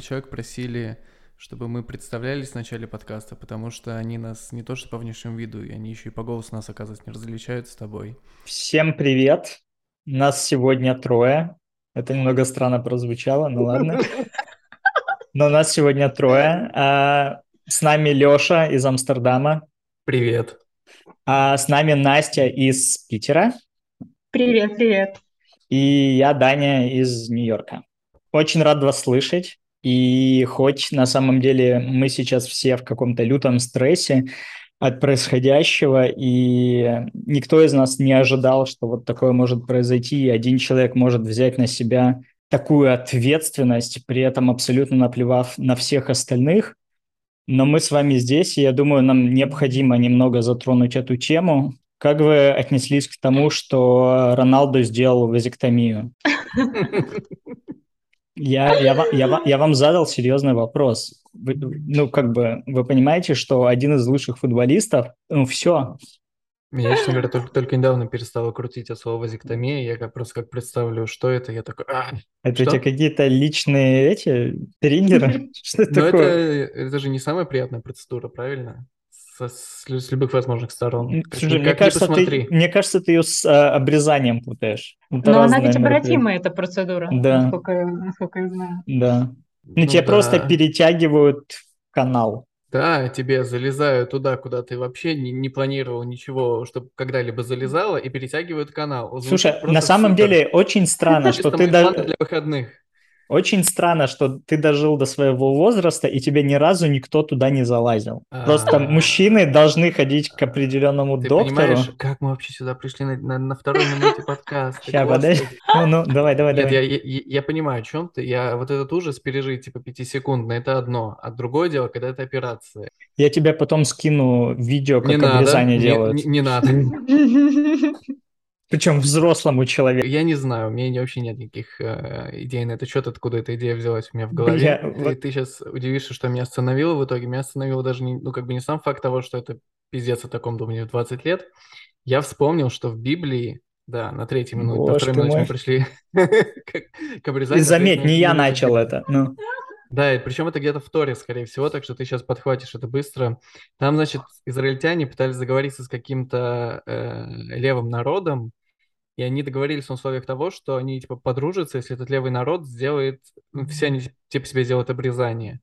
несколько человек просили, чтобы мы представлялись в начале подкаста, потому что они нас не то что по внешнему виду, и они еще и по голосу нас, оказывается, не различают с тобой. Всем привет! Нас сегодня трое. Это немного странно прозвучало, ну ладно. Но нас сегодня трое. А, с нами Лёша из Амстердама. Привет. А с нами Настя из Питера. Привет, привет. И я Даня из Нью-Йорка. Очень рад вас слышать. И хоть на самом деле мы сейчас все в каком-то лютом стрессе от происходящего, и никто из нас не ожидал, что вот такое может произойти, и один человек может взять на себя такую ответственность, при этом абсолютно наплевав на всех остальных. Но мы с вами здесь, и я думаю, нам необходимо немного затронуть эту тему. Как вы отнеслись к тому, что Роналду сделал вазектомию? Я, я, я, я вам задал серьезный вопрос. Вы, ну, как бы, вы понимаете, что один из лучших футболистов, ну, все. Меня, честно говоря, только, только недавно перестало крутить от слова вазектомия. Я как, просто как представлю, что это, я такой... А, это что? у тебя какие-то личные эти триггеры? Что Но это, такое? это же не самая приятная процедура, правильно? Со- с, с любых возможных сторон. Слушай, мне кажется, ты, мне кажется, ты ее с а, обрезанием путаешь. Это Но она разные ведь обратимая, эта процедура, Да. насколько, я- насколько я знаю. Да. Ну, Ну тебе просто да. перетягивают канал. Да, тебе залезают туда, куда ты вообще не, не планировал ничего, чтобы когда-либо залезало, и перетягивают канал. Звучит Слушай, просто на самом супер. деле очень странно, что ты даже... для выходных. Очень странно, что ты дожил до своего возраста, и тебе ни разу никто туда не залазил. Просто А. мужчины должны ходить к определенному Ты доктору. понимаешь, как мы вообще сюда пришли на, на- на второй минуте подкаста? Господи. подожди. Ну, ну, давай, давай, Нет, давай. я, я, я понимаю, о чем ты. Я вот этот ужас пережить, типа, пятисекундно, это одно. А другое дело, когда это операция. Я тебе потом скину видео, не как надо, обрезание не, делают. не- не надо. Причем взрослому человеку. Я не знаю, у меня вообще нет никаких э, идей на этот счет, откуда эта идея взялась у меня в голове. Бля, ты, вот- ты сейчас удивишься, что меня остановило в итоге. Меня остановило даже, не, ну, как бы не сам факт того, что это пиздец о таком думании в 20 лет. Я вспомнил, что в Библии, да, на третьей минуте, на второй минуте мы пришли к, И обрезанию. на заметь, не я начал это. Ну, Да, и причем это где-то в Торе, скорее всего, так что ты сейчас подхватишь это быстро. Там, значит, израильтяне пытались договориться с каким-то э, левым народом, и они договорились на условиях того, что они типа подружатся, если этот левый народ сделает, ну, все они типа себе сделают обрезание.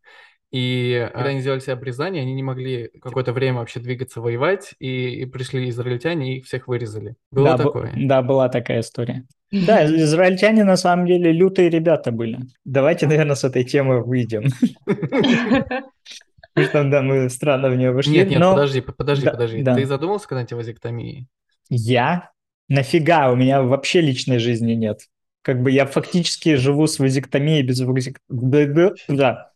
И когда они сделали себе обрезание, они не могли какое-то время вообще двигаться, воевать, и, и пришли израильтяне и их всех вырезали. Было да, такое? да, была такая история. Да, израильтяне на самом деле лютые ребята были. Давайте, наверное, с этой темы выйдем. Потому да, мы странно в нее вошли. Нет, нет, подожди, подожди, подожди. Ты задумался когда-нибудь о вазектомии? Я? Нафига? У меня вообще личной жизни нет. Как бы я фактически живу с вазектомией без вазектомии. Да,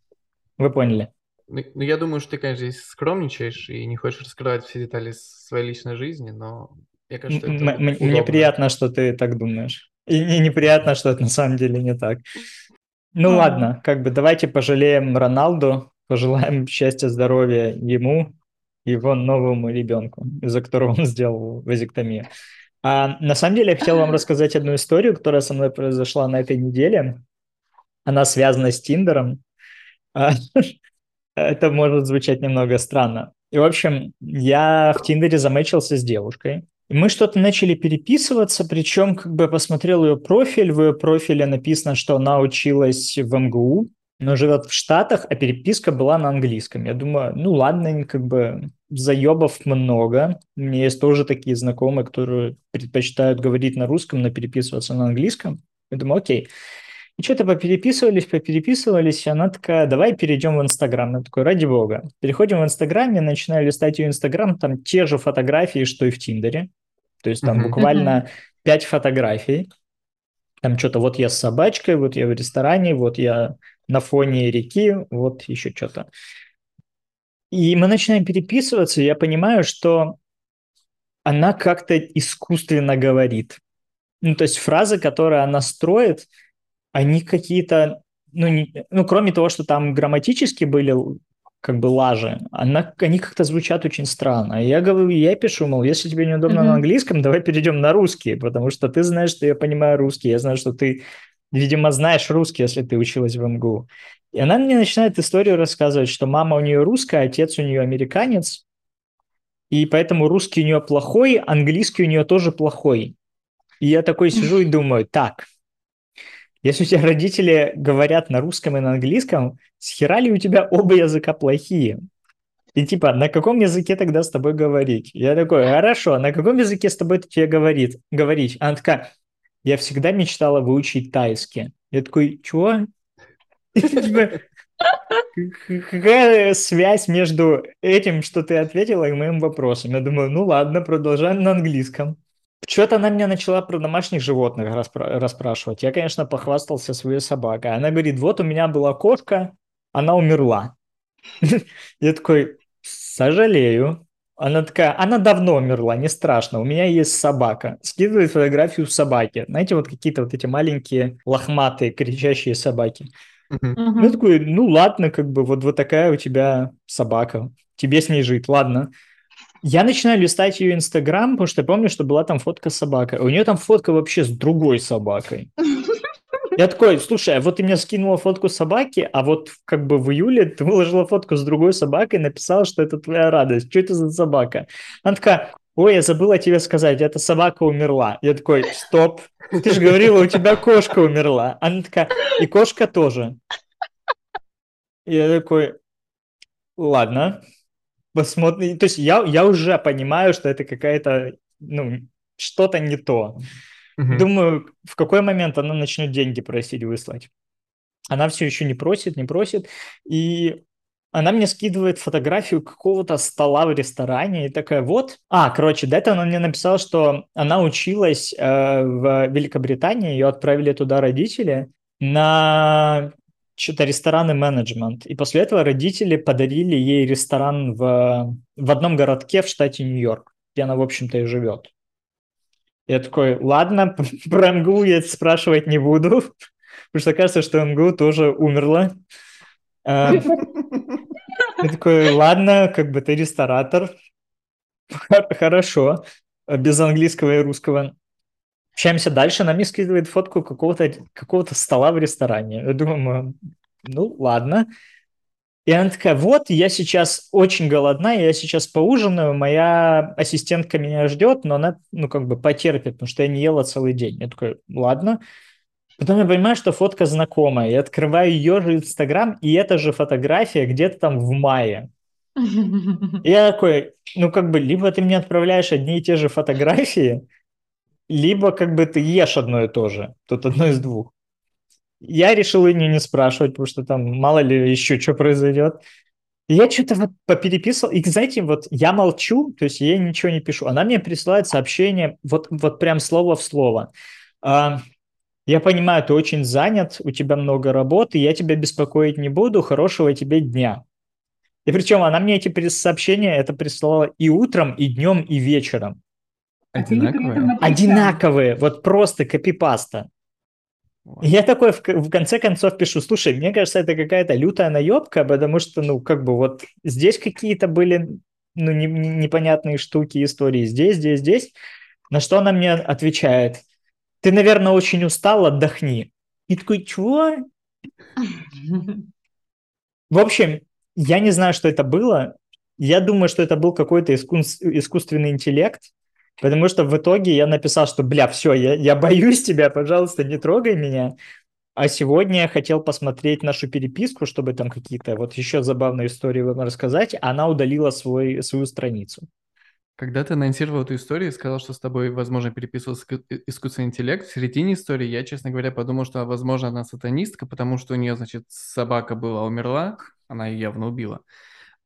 вы поняли. Ну, ну, я думаю, что ты, конечно, здесь скромничаешь и не хочешь раскрывать все детали своей личной жизни, но мне кажется, М- это м- Мне приятно, что ты так думаешь. И мне неприятно, что это на самом деле не так. Ну М. ладно, как бы давайте пожалеем Роналду, пожелаем счастья, здоровья ему и его новому ребенку, из-за которого он сделал вазектомию. А на самом деле я хотел вам рассказать одну историю, которая со мной произошла на этой неделе. Она связана с Тиндером. А, Это может звучать немного странно. И, в общем, я в Тиндере замечился с девушкой. И мы что-то начали переписываться, причем как бы посмотрел ее профиль. В ее профиле написано, что она училась в МГУ, но живет в Штатах, а переписка была на английском. Я думаю, ну ладно, как бы заебов много. У меня есть тоже такие знакомые, которые предпочитают говорить на русском, но переписываться на английском. Я думаю, окей. И что-то попереписывались, попереписывались, и она такая, давай перейдем в Инстаграм. Я такой, ради бога. Переходим в Инстаграм, я начинаю листать ее Инстаграм, там те же фотографии, что и в Тиндере. То есть там буквально пять фотографий. Там что-то, вот я с собачкой, вот я в ресторане, вот я на фоне реки, вот еще что-то. И мы начинаем переписываться, и я понимаю, что она как-то искусственно говорит. Ну, то есть фразы, которые она строит, они какие-то, ну, не- ну, кроме того, что там грамматически были как бы лажи, она, они как-то звучат очень странно. Я говорю, я пишу, мол, если тебе неудобно на Мгм. английском, давай перейдем на русский, потому что ты знаешь, что я понимаю русский, я знаю, что ты видимо, знаешь русский, если ты училась в МГУ. И она мне начинает историю рассказывать, что мама у нее русская, отец у нее американец, и поэтому русский у нее плохой, английский у нее тоже плохой. И я такой сижу и думаю, так, если у тебя родители говорят на русском и на английском, схера ли у тебя оба языка плохие? И типа, на каком языке тогда с тобой говорить? Я такой, хорошо, на каком языке с тобой тебе говорит, говорить? Она такая, я всегда мечтала выучить тайский. Я такой, чего? Типа, какая связь между этим, что ты ответила, и моим вопросом? Я думаю, ну ладно, продолжаем на английском. Что-то она меня начала про домашних животных распра- расспрашивать. Я, конечно, похвастался своей собакой. Она говорит, вот у меня была кошка, она умерла. Я такой, сожалею. Она такая, она давно умерла, не страшно, у меня есть собака. Скидывает фотографию собаки. Знаете, вот какие-то вот эти маленькие лохматые кричащие собаки. Я такой, ну ладно, как бы вот, вот такая у тебя собака, тебе с ней жить, ладно. Я начинаю листать ее Инстаграм, потому что я помню, что была там фотка с собакой. У нее там фотка вообще с другой собакой. Я такой, слушай, а вот ты мне скинула фотку собаки, а вот как бы в июле ты выложила фотку с другой собакой и написала, что это твоя радость. Что это за собака? Она такая, ой, я забыла тебе сказать, эта собака умерла. Я такой, стоп, ты же говорила, у тебя кошка умерла. Она такая, и кошка тоже. Я такой, ладно, посмотрим. То есть я, я уже понимаю, что это какая-то, ну, что-то не то. Мгм. Думаю, в какой момент она начнет деньги просить выслать. Она все еще не просит, не просит. И она мне скидывает фотографию какого-то стола в ресторане и такая, вот. А, короче, до этого она мне написала, что она училась э, в Великобритании, ее отправили туда родители на что-то ресторан и менеджмент. И после этого родители подарили ей ресторан в, в одном городке в штате Нью-Йорк, где она, в общем-то, и живет. Я такой, ладно, про МГУ я спрашивать не буду, потому что кажется, что МГУ тоже умерла. Я такой, ладно, как бы ты ресторатор. Хорошо, без английского и русского. Общаемся дальше, она мне скидывает фотку какого-то какого стола в ресторане. Я думаю, ну ладно. И она такая, вот, я сейчас очень голодна, я сейчас поужинаю, моя ассистентка меня ждет, но она, ну, как бы потерпит, потому что я не ела целый день. Я такой, ладно. Потом я понимаю, что фотка знакомая. Я открываю ее же Инстаграм, и эта же фотография где-то там в мае. Я такой, ну, как бы, либо ты мне отправляешь одни и те же фотографии, либо как бы ты ешь одно и то же. Тут одно из двух. Я решил ее не спрашивать, потому что там мало ли еще что произойдет. И я что-то вот попереписывал, и, знаете, вот я молчу, то есть я ничего не пишу. Она мне присылает сообщение, вот, вот прям слово в слово. А, Я понимаю, ты очень занят, у тебя много работы, я тебя беспокоить не буду, хорошего тебе дня. И причем она мне эти сообщения это присылала и утром, и днем, и вечером. А Одинаковые? Одинаковые, вот просто копипаста. И Я такой в, в конце концов пишу, слушай, мне кажется, это какая-то лютая наебка, потому что, ну, как бы вот здесь какие-то были, ну, не- не- непонятные штуки, истории, здесь, здесь, здесь. На что она мне отвечает, ты, наверное, очень устал, отдохни. И такой, чего? В общем, я не знаю, что это было. Я думаю, что это был какой-то искус- искусственный интеллект, потому что в итоге я написал, что, бля, все, я, я боюсь тебя, пожалуйста, не трогай меня. А сегодня я хотел посмотреть нашу переписку, чтобы там какие-то вот еще забавные истории вам рассказать. а Она удалила свой, свою страницу. Когда ты анонсировал эту историю и сказал, что с тобой, возможно, переписывался э, искусственный интеллект, в середине истории я, честно говоря, подумал, что, возможно, она сатанистка, потому что у нее, значит, собака была умерла, она ее явно убила.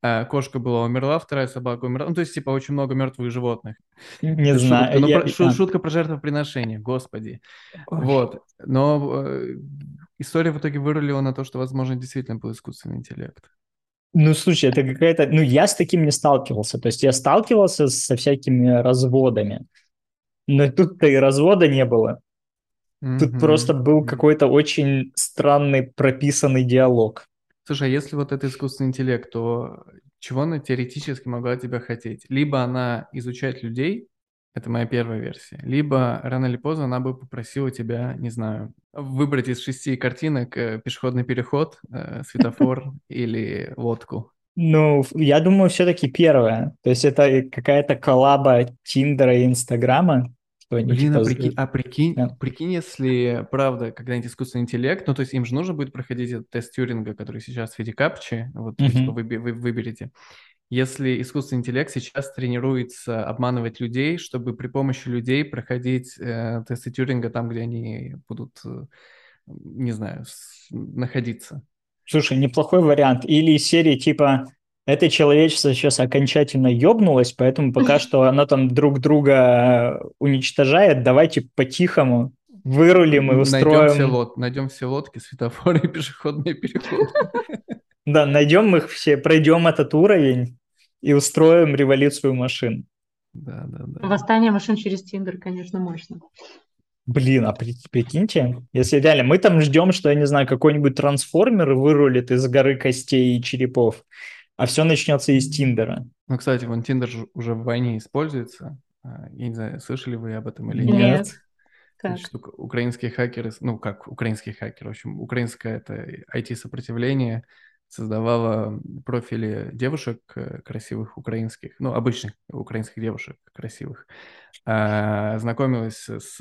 А кошка была умерла, вторая собака умерла. Ну, то есть, типа, очень много мертвых животных. Не знаю. шутка, ну, я- про- шу- а. шутка про жертвоприношение, господи. Ой. Вот. Но э, история в итоге вырулила на то, что, возможно, действительно был искусственный интеллект. Ну, слушай, это какая-то... Ну, я с таким не сталкивался. То есть я сталкивался со всякими разводами. Но тут-то и развода не было. Тут Мгм. просто был какой-то очень странный прописанный диалог. Слушай, а если вот это искусственный интеллект, то чего она теоретически могла тебя хотеть? Либо она изучает людей, Это моя первая версия. Либо рано или поздно она бы попросила тебя, не знаю, выбрать из шести картинок э, пешеходный переход, э, светофор или лодку. Ну, я думаю, все-таки первое. То есть это какая-то коллаба Тиндера и Инстаграма. Блин, типа, а, прикинь, а прикинь, да. прикинь, если правда когда-нибудь искусственный интеллект, ну то есть им же нужно будет проходить этот тест Тьюринга, который сейчас в виде капчи, вот вы, типа, вы, вы выберете. Если искусственный интеллект сейчас тренируется обманывать людей, чтобы при помощи людей проходить э, тесты Тьюринга там, где они будут, э, не знаю, с, находиться. Слушай, неплохой вариант. Или из серии типа это человечество сейчас окончательно ёбнулось, поэтому пока что оно там друг друга уничтожает, давайте по-тихому вырулим и устроим... Найдем все, лод... найдем все лодки, светофоры и пешеходные переходы. Да, найдем их все, пройдем этот уровень и устроим революцию машин. Да, да, да. Восстание машин через Тиндер, конечно, мощно. Блин, а прикиньте, если реально мы там ждем, что, я не знаю, какой-нибудь трансформер вырулит из горы костей и черепов, а все начнется из Тиндера. Ну, кстати, вон Тиндер уже в войне используется. А, я не знаю, слышали вы об этом или нет. Нет. Значит, украинские хакеры, ну как украинские хакеры, в общем, украинское это IT-сопротивление создавало профили девушек э, красивых украинских, ну обычных украинских девушек красивых, а, знакомилась с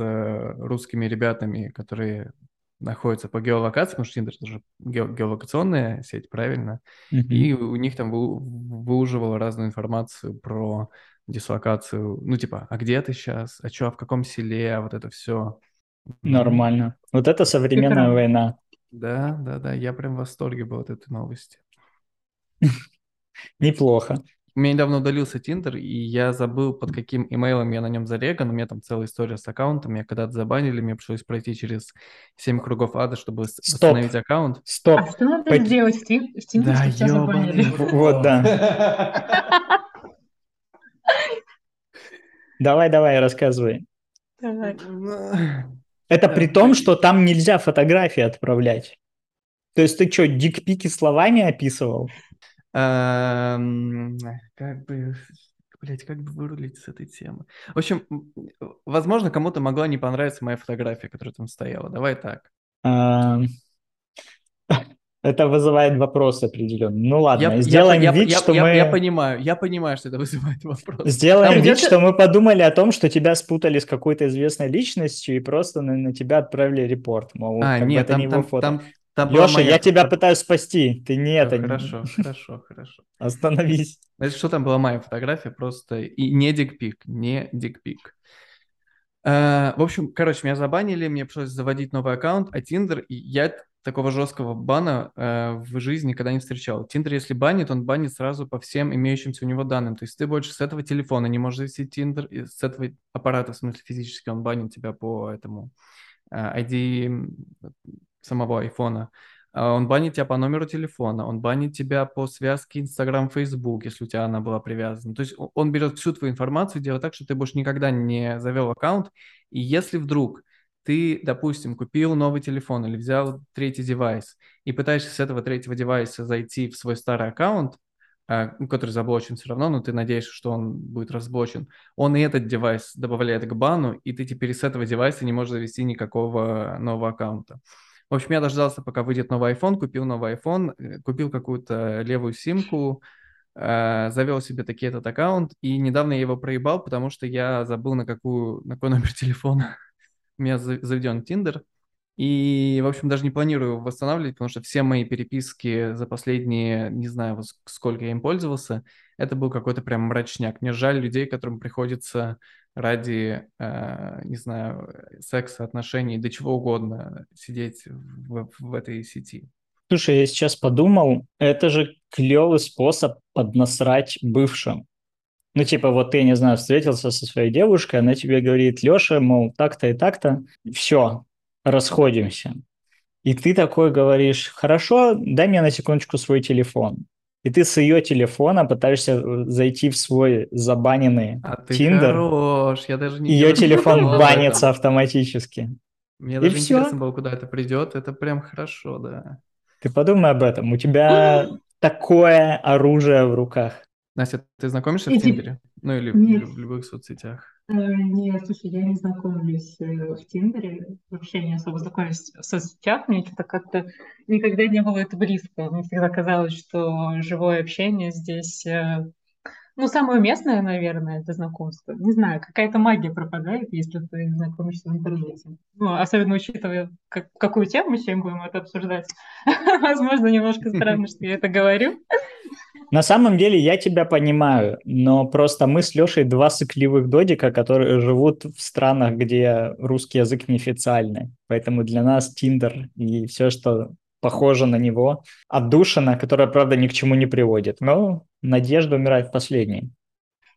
русскими ребятами, которые находятся по геолокации, потому что Tinder это же геолокационная сеть, правильно? Mm-hmm. И у них там вы, выуживала разную информацию про дислокацию, ну типа, а где ты сейчас, а что, а в каком селе, а вот это все. Нормально. Вот это современная война. Да, да, да, я прям в восторге был от этой новости. Неплохо. У меня недавно удалился Тиндер, и я забыл, под каким имейлом я на нем зареган. У меня там целая история с аккаунтом. Я когда-то забанили, мне пришлось пройти через 7 кругов ада, чтобы Стоп. восстановить аккаунт. Стоп. А что надо Пойди... сделать в Тиндере, да, чтобы забанили? Вот, да. Давай, давай, рассказывай. Давай. Это при том, что там нельзя фотографии отправлять. То есть ты что, дикпики словами описывал? Эм, как бы, блять, как бы вырулить с этой темы? В общем, возможно, кому-то могла не понравиться моя фотография, которая там стояла. Давай так. Это вызывает вопрос определенный. Ну ладно, я, сделаем я, вид, я, что я, мы... Я понимаю, я понимаю, что это вызывает вопрос. Сделаем вид, что мы подумали о том, что тебя спутали с какой-то известной личностью и просто на, на тебя отправили репорт. Мол, а, нет, там, не там, фото. там, там Леша, моя... я тебя пытаюсь спасти, ты не это. Хорошо, хорошо, хорошо. Остановись. Значит, что там была моя фотография, просто и не дикпик, не дикпик. Uh, в общем, короче, меня забанили, мне пришлось заводить новый аккаунт, а Tinder, и я такого жесткого бана э, в жизни никогда не встречал. Тиндер, если банит, он банит сразу по всем имеющимся у него данным. То есть ты больше с этого телефона не можешь завести Тиндер, с этого аппарата, в смысле физически, он банит тебя по этому э, ID самого айфона. Э, он банит тебя по номеру телефона, он банит тебя по связке Instagram, Facebook, если у тебя она была привязана. То есть он берет всю твою информацию, делает так, что ты больше никогда не завел аккаунт. И если вдруг ты, допустим, купил новый телефон или взял третий девайс и пытаешься с этого третьего девайса зайти в свой старый аккаунт, а, который заблочен все равно, но ты надеешься, что он будет разблочен, он и этот девайс добавляет к бану, и ты теперь с этого девайса не можешь завести никакого нового аккаунта. В общем, я дождался, пока выйдет новый iPhone, купил новый iPhone, э, купил какую-то левую симку, э, завел себе таки этот аккаунт, и недавно я его проебал, потому что я забыл, на, какую, на какой номер телефона у меня заведен Tinder, и, в общем, даже не планирую восстанавливать, потому что все мои переписки за последние, не знаю, сколько я им пользовался, это был какой-то прям мрачняк. Мне жаль людей, которым приходится ради, э, не знаю, секса, отношений, до чего угодно сидеть в, в этой сети. Слушай, я сейчас подумал, это же клевый способ поднасрать бывшим. Ну, типа, вот ты, не знаю, встретился со своей девушкой, она тебе говорит, Леша, мол, так-то и так-то, все, расходимся. И ты такой говоришь, хорошо, дай мне на секундочку свой телефон. И ты с ее телефона пытаешься э, зайти в свой забаненный а ты Tinder. хорош, я даже не Ее телефон банится автоматически. Мне даже интересно было, куда это придет. Это прям хорошо, да. Ты подумай об этом. У тебя такое оружие в руках. Настя, ты знакомишься в Иди. Тиндере? Ну или в Нет. в любых соцсетях? Э, Нет, слушай, я не знакомлюсь э, в Тиндере, вообще не особо знакомлюсь в соцсетях, мне что-то как-то никогда не было это близко. Мне всегда казалось, что живое общение здесь, э, ну, самое уместное, наверное, для знакомства. Не знаю, какая-то магия пропадает, если ты знакомишься в интернете. Ну, особенно учитывая, как- какую тему мы сегодня будем это обсуждать. Возможно, немножко странно, что я это говорю. На самом деле я тебя понимаю, но просто мы с Лешей два сыкливых додика, которые живут в странах, где русский язык неофициальный. Поэтому для нас Тиндер и все, что похоже на него, отдушина, которая, правда, ни к чему не приводит. Но надежда умирает последней.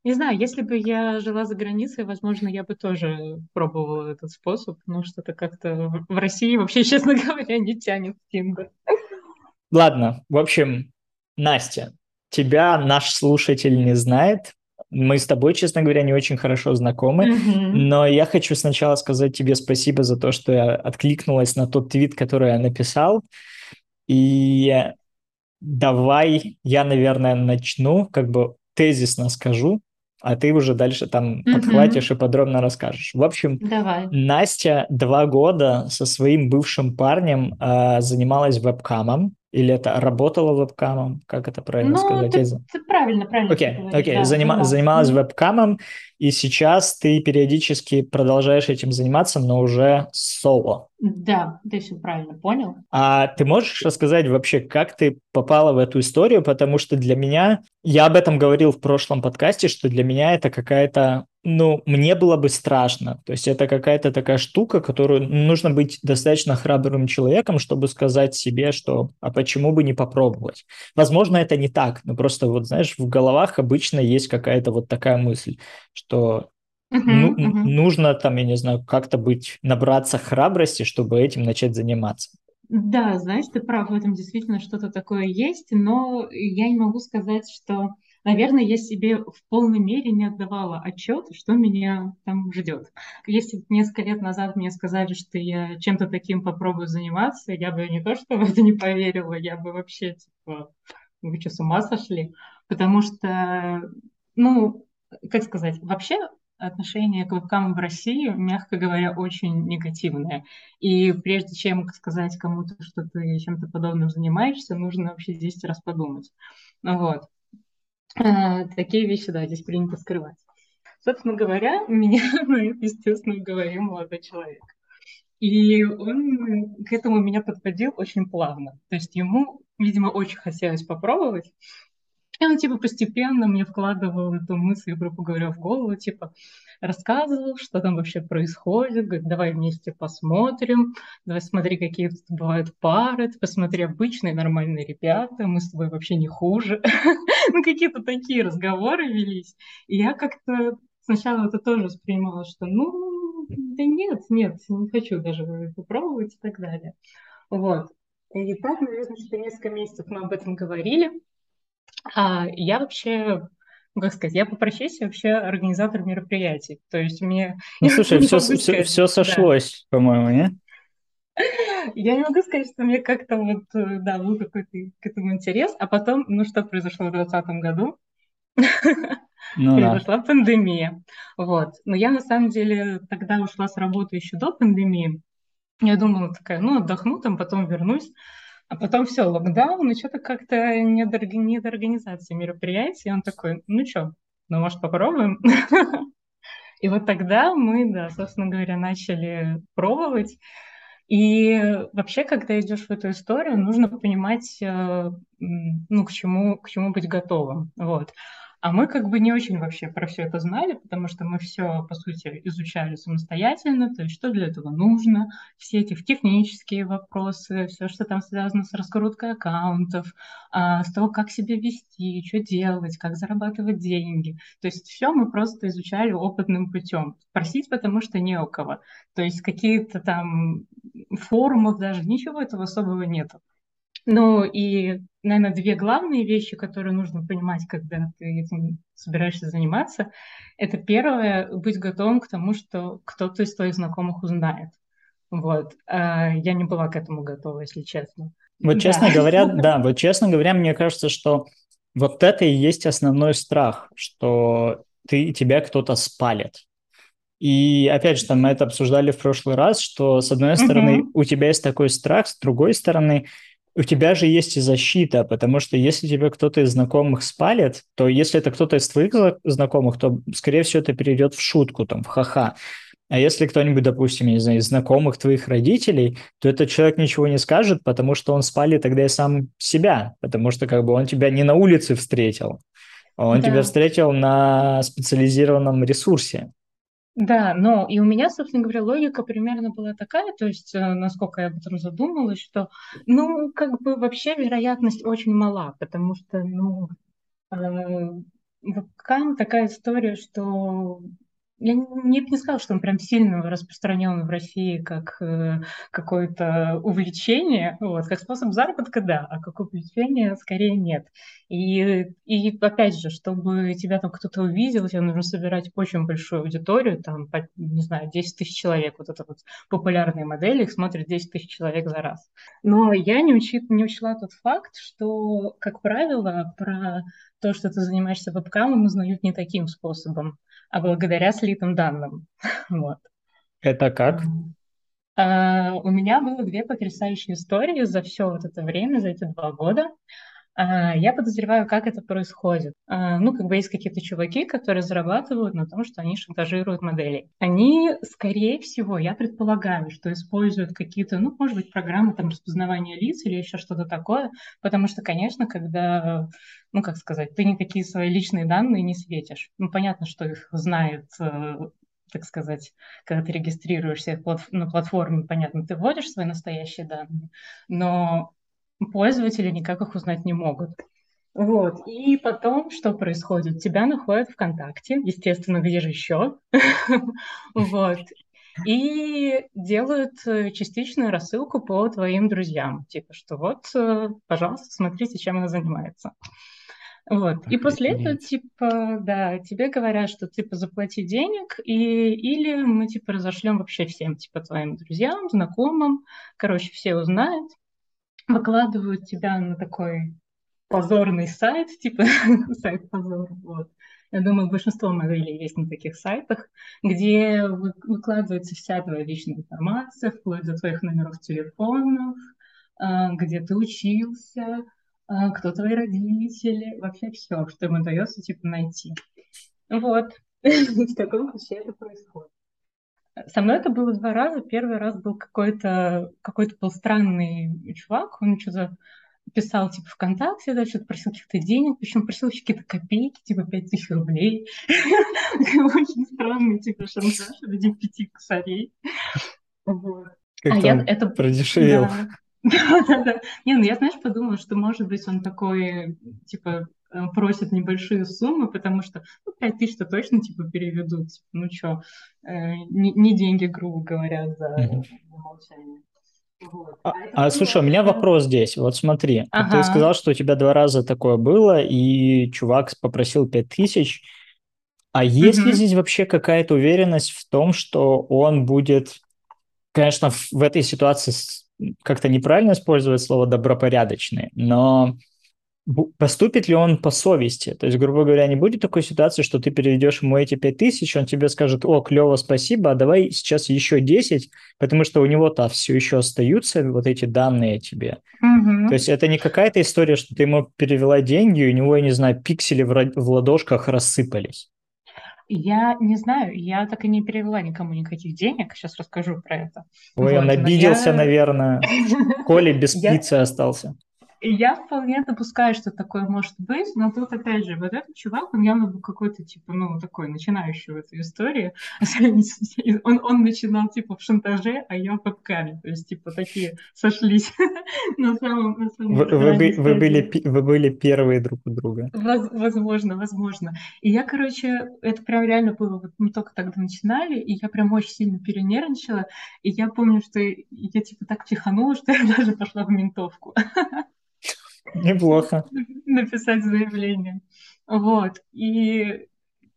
Не знаю, если бы я жила за границей, возможно, я бы тоже пробовала этот способ, но что-то как-то в России вообще, честно говоря, не тянет Тиндер. Ладно, в общем, Настя, тебя наш слушатель не знает. Мы с тобой, честно говоря, не очень хорошо знакомы. Мгм. Но я хочу сначала сказать тебе спасибо за то, что я откликнулась на тот твит, который я написал. И давай я, наверное, начну, как бы тезисно скажу, а ты уже дальше там Мгм. подхватишь и подробно расскажешь. В общем, Давай. Настя два года со своим бывшим парнем а, занималась вебкамом, или это работала вебкамом, как это правильно Ну, сказать? ты, ты правильно, правильно Окей, говоришь, окей, да, занима- занималась. вебкамом, и сейчас ты периодически продолжаешь этим заниматься, но уже соло. Да, ты все правильно понял. А ты можешь рассказать вообще, как ты попала в эту историю? Потому что для меня, я об этом говорил в прошлом подкасте, что для меня это какая-то, ну, мне было бы страшно. То есть это какая-то такая штука, которую нужно быть достаточно храбрым человеком, чтобы сказать себе, что а почему бы не попробовать? Возможно, это не так, но просто вот, знаешь, в головах обычно есть какая-то вот такая мысль, что ну, Мгм, мгм. нужно там, я не знаю, как-то быть, набраться храбрости, чтобы этим начать заниматься. Да, знаешь, ты прав, в этом действительно что-то такое есть, но я не могу сказать, что, наверное, я себе в полной мере не отдавала отчет, что меня там ждет. Если несколько лет назад мне сказали, что я чем-то таким попробую заниматься, я бы не то что в это не поверила, я бы вообще, типа, вы что, с ума сошли? Потому что, ну, как сказать, вообще отношение к вебкамам в России, мягко говоря, очень негативное. И прежде чем сказать кому-то, что ты чем-то подобным занимаешься, нужно вообще 10 раз подумать. Вот. Э, Такие вещи, да, здесь принято скрывать. Собственно говоря, меня это, естественно, уговорил молодой человек. И он к этому меня подводил очень плавно. То есть ему, видимо, очень хотелось попробовать. И он, типа, постепенно мне вкладывал эту мысль, грубо говоря, в голову, типа, рассказывал, что там вообще происходит, говорит, давай вместе посмотрим, давай смотри, какие тут бывают пары, ты посмотри обычные нормальные ребята, мы с тобой вообще не хуже. Ну, какие-то такие разговоры велись. И я как-то сначала это тоже воспринимала, что, ну, да нет, нет, не хочу даже попробовать и так далее. Вот. И так, наверное, что несколько месяцев мы об этом говорили. А я вообще, ну, как сказать, я по профессии вообще организатор мероприятий. То есть мне... Ну, слушай, все, все, сказать, все да. сошлось, по-моему, не? Я не могу сказать, что мне как-то вот, э, да, был какой-то к этому интерес. А потом, ну, что произошло в 2020 году? Ну да. Произошла пандемия. Вот. Но я, на самом деле, тогда ушла с работы еще до пандемии. Я думала такая, ну, отдохну, там потом вернусь. А потом все, локдаун, и что-то как-то не до, орга- не до организации мероприятий. И он такой, ну что, ну, может, попробуем? И вот тогда мы, да, собственно говоря, начали пробовать. И вообще, когда идешь в эту историю, нужно понимать, э, ну, к чему, к чему быть готовым. Вот. А мы как бы не очень вообще про все это знали, потому что мы все, по сути, изучали самостоятельно, то есть что для этого нужно, все эти технические вопросы, все, что там связано с раскруткой аккаунтов, а, с того, как себя вести, что делать, как зарабатывать деньги. То есть все мы просто изучали опытным путем. Спросить, потому что не у кого. То есть какие-то там форумов даже, ничего этого особого нету. Ну и, наверное, две главные вещи, которые нужно понимать, когда ты этим собираешься заниматься, это первое, быть готовым к тому, что кто-то из твоих знакомых узнает. Вот. А Я не была к этому готова, если честно. Вот Да. честно говоря, да, вот честно говоря, мне кажется, что Вот это и есть основной страх, что ты, тебя кто-то спалит. И опять же, там мы это обсуждали в прошлый раз, что с одной стороны у тебя есть такой страх, с другой стороны у тебя же есть и защита, потому что если тебе кто-то из знакомых спалит, то если это кто-то из твоих знакомых, то, скорее всего, это перейдет в шутку, там, в ха-ха. А если кто-нибудь, допустим, не знаю, из знакомых твоих родителей, то этот человек ничего не скажет, потому что он спалит тогда и сам себя, потому что как бы он тебя не на улице встретил, а он да. тебя встретил на специализированном ресурсе. Да, но и у меня, собственно говоря, логика примерно была такая, то есть, э, насколько я об этом задумалась, что, ну, как бы вообще вероятность очень мала, потому что, ну, э, вебкам такая история, что я не, не сказала, что он прям сильно распространен в России как э, какое-то увлечение, вот, как способ заработка, да, а как увлечение скорее нет. И, и опять же, чтобы тебя там кто-то увидел, тебе нужно собирать очень большую аудиторию, там, по, не знаю, 10 тысяч человек, вот это вот популярные модели, их смотрят 10 тысяч человек за раз. Но я не, учи, не учла тот факт, что, как правило, про то, что ты занимаешься вебкамом, узнают не таким способом а благодаря слитым данным. вот. Это как? Uh, у меня было две потрясающие истории за все вот это время, за эти два года. Uh, я подозреваю, как это происходит. Uh, ну, как бы есть какие-то чуваки, которые зарабатывают на том, что они шантажируют моделей. Они, скорее всего, я предполагаю, что используют какие-то, ну, может быть, программы там распознавания лиц или еще что-то такое, потому что, конечно, когда ну, как сказать, ты никакие свои личные данные не светишь. Ну, понятно, что их знает э, так сказать, когда ты регистрируешься на платформе, понятно, ты вводишь свои настоящие данные, но пользователи никак их узнать не могут. Вот. И потом что происходит? Тебя находят ВКонтакте, естественно, где же еще? Вот. И делают э, частичную рассылку по твоим друзьям. Типа, что вот, э, пожалуйста, смотрите, чем она занимается. Вот. И после этого, типа, да, тебе говорят, что, типа, заплати денег, и, или мы, типа, разошлем вообще всем, типа, твоим друзьям, знакомым, короче, все узнают, выкладывают тебя на такой позорный сайт, типа, сайт позор, вот. Я думаю, большинство моделей есть на таких сайтах, где выкладывается вся твоя личная информация, вплоть до твоих номеров телефонов, а, где ты учился, а, кто твои родители, вообще все, что им удается типа найти. Вот, в таком ключе это происходит. Со мной это было два раза. Первый раз был какой-то какой-то был странный чувак, он что-то писал типа ВКонтакте, да, что-то просил каких-то денег, причем просил еще какие-то копейки, типа пять тысяч рублей. Очень странный типа шантаж ради пяти косарей. Как а я это продешевел. Да. Да-да-да. Не, ну я, знаешь, подумала, что, может быть, он такой, типа, э, просит небольшие суммы, потому что, ну, 5 тысяч-то точно, типа, переведут. Типа, ну, что, э, не, не деньги, грубо говоря, за, за молчание. Вот. А, а, а слушай, у меня вопрос здесь. Вот смотри, ага. ты сказал, что у тебя два раза такое было, и чувак попросил 5 тысяч. А есть угу. ли здесь вообще какая-то уверенность в том, что он будет, конечно, в этой ситуации как-то неправильно использовать слово добропорядочный, но поступит ли он по совести? То есть, грубо говоря, не будет такой ситуации, что ты переведешь ему эти 5 тысяч, он тебе скажет, о, клево, спасибо, а давай сейчас еще 10, потому что у него-то все еще остаются вот эти данные тебе. Угу. То есть это не какая-то история, что ты ему перевела деньги, и у него, я не знаю, пиксели в, в ладошках рассыпались. Я не знаю, я так и не перевела никому никаких денег. Сейчас расскажу про это. Ой, вот, он обиделся, я... наверное. Коля без пиццы остался. И я вполне допускаю, что такое может быть, но тут, опять же, вот этот чувак, он явно был какой-то, типа, ну, такой, начинающий в этой истории. Он, он начинал, типа, в шантаже, а я в вебкаме. То есть, типа, такие сошлись на самом, на самом вы, вы, вы, были, вы были первые друг у друга. Возможно, возможно. И я, короче, это прям реально было, вот мы только тогда начинали, и я прям очень сильно перенервничала, и я помню, что я, типа, так чиханула, что я даже пошла в ментовку. Неплохо. Написать заявление. Вот. И,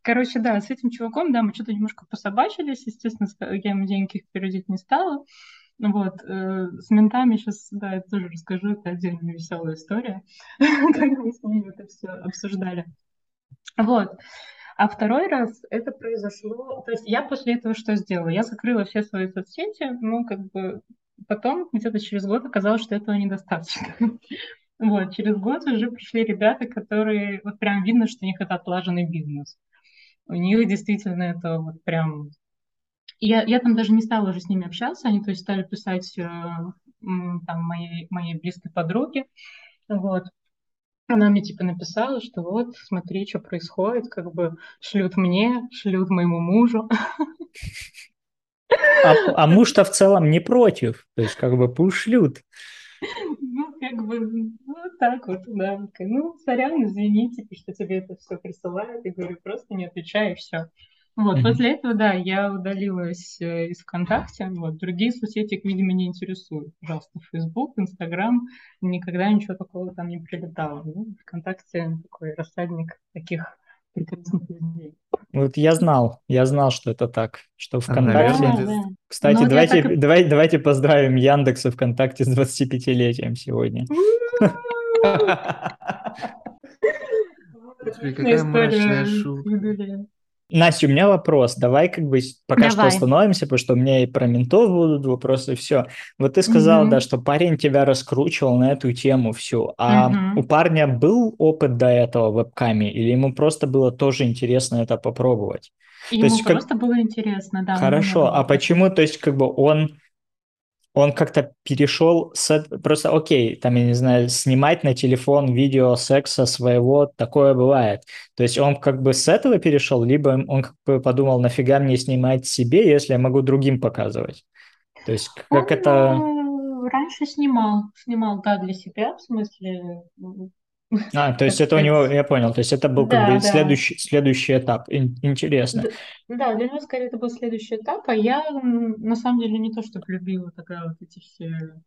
короче, да, с этим чуваком, да, мы что-то немножко пособачились. Естественно, я ему деньги переводить не стала. Вот, э, с ментами сейчас, да, я тоже расскажу, это отдельная веселая история, как мы с ними это все обсуждали. Вот. А второй раз это произошло... То есть я после этого что сделала? Я закрыла все свои соцсети, ну, как бы потом где-то через год оказалось, что этого недостаточно. Вот, через год уже пришли ребята, которые... Вот прям видно, что у них это отлаженный бизнес. У них действительно это вот прям... Я, я там даже не стала уже с ними общаться, они то есть стали писать э, там моей, моей близкой подруге, вот, она мне типа написала, что вот, смотри, что происходит, как бы шлют мне, шлют моему мужу. А, а муж-то в целом не против, то есть как бы пусть шлют. Ну, как бы, вот так вот, да. Ну, сорян, извини, типа, что тебе это все присылают. Я говорю, просто не отвечай, и все. Вот, mm-hmm. после этого, да, я удалилась э, из ВКонтакте. Вот, другие соцсети, видимо, не интересуют. Пожалуйста, Facebook, Instagram, никогда ничего такого там не прилетало. Ну, ВКонтакте такой рассадник таких прекрасных людей. Вот я знал, я знал, что это так, что ВКонтакте... Да, да. Кстати, Ну, давайте, так давай, давайте поздравим Яндекс и ВКонтакте с 25-летием сегодня. Какая мрачная шутка. Настя, у меня вопрос. Давай как бы пока что Давай. остановимся, потому что у меня и про ментов будут вопросы, все. Вот ты сказал, Мгм. да, что парень тебя раскручивал на эту тему всю. А Мгм. у парня был опыт до этого в вебкаме, или ему просто было тоже интересно это попробовать? Ему есть как- просто было интересно, да. Хорошо, а почему, то есть, как бы он, он как-то перешел с... Просто, окей, там, я не знаю, снимать на телефон видео секса своего, такое бывает. То есть он как бы с этого перешел, либо он как бы подумал, нафига мне снимать себе, если я могу другим показывать? То есть как Он, это... э, раньше снимал, снимал, да, для себя, в смысле, А, то есть это у него, я понял, то есть это был как Да, бы да. следующий, следующий этап. Ин- Интересно. Да, для него скорее это был следующий этап, а я на самом деле не то, что любила тогда вот эти все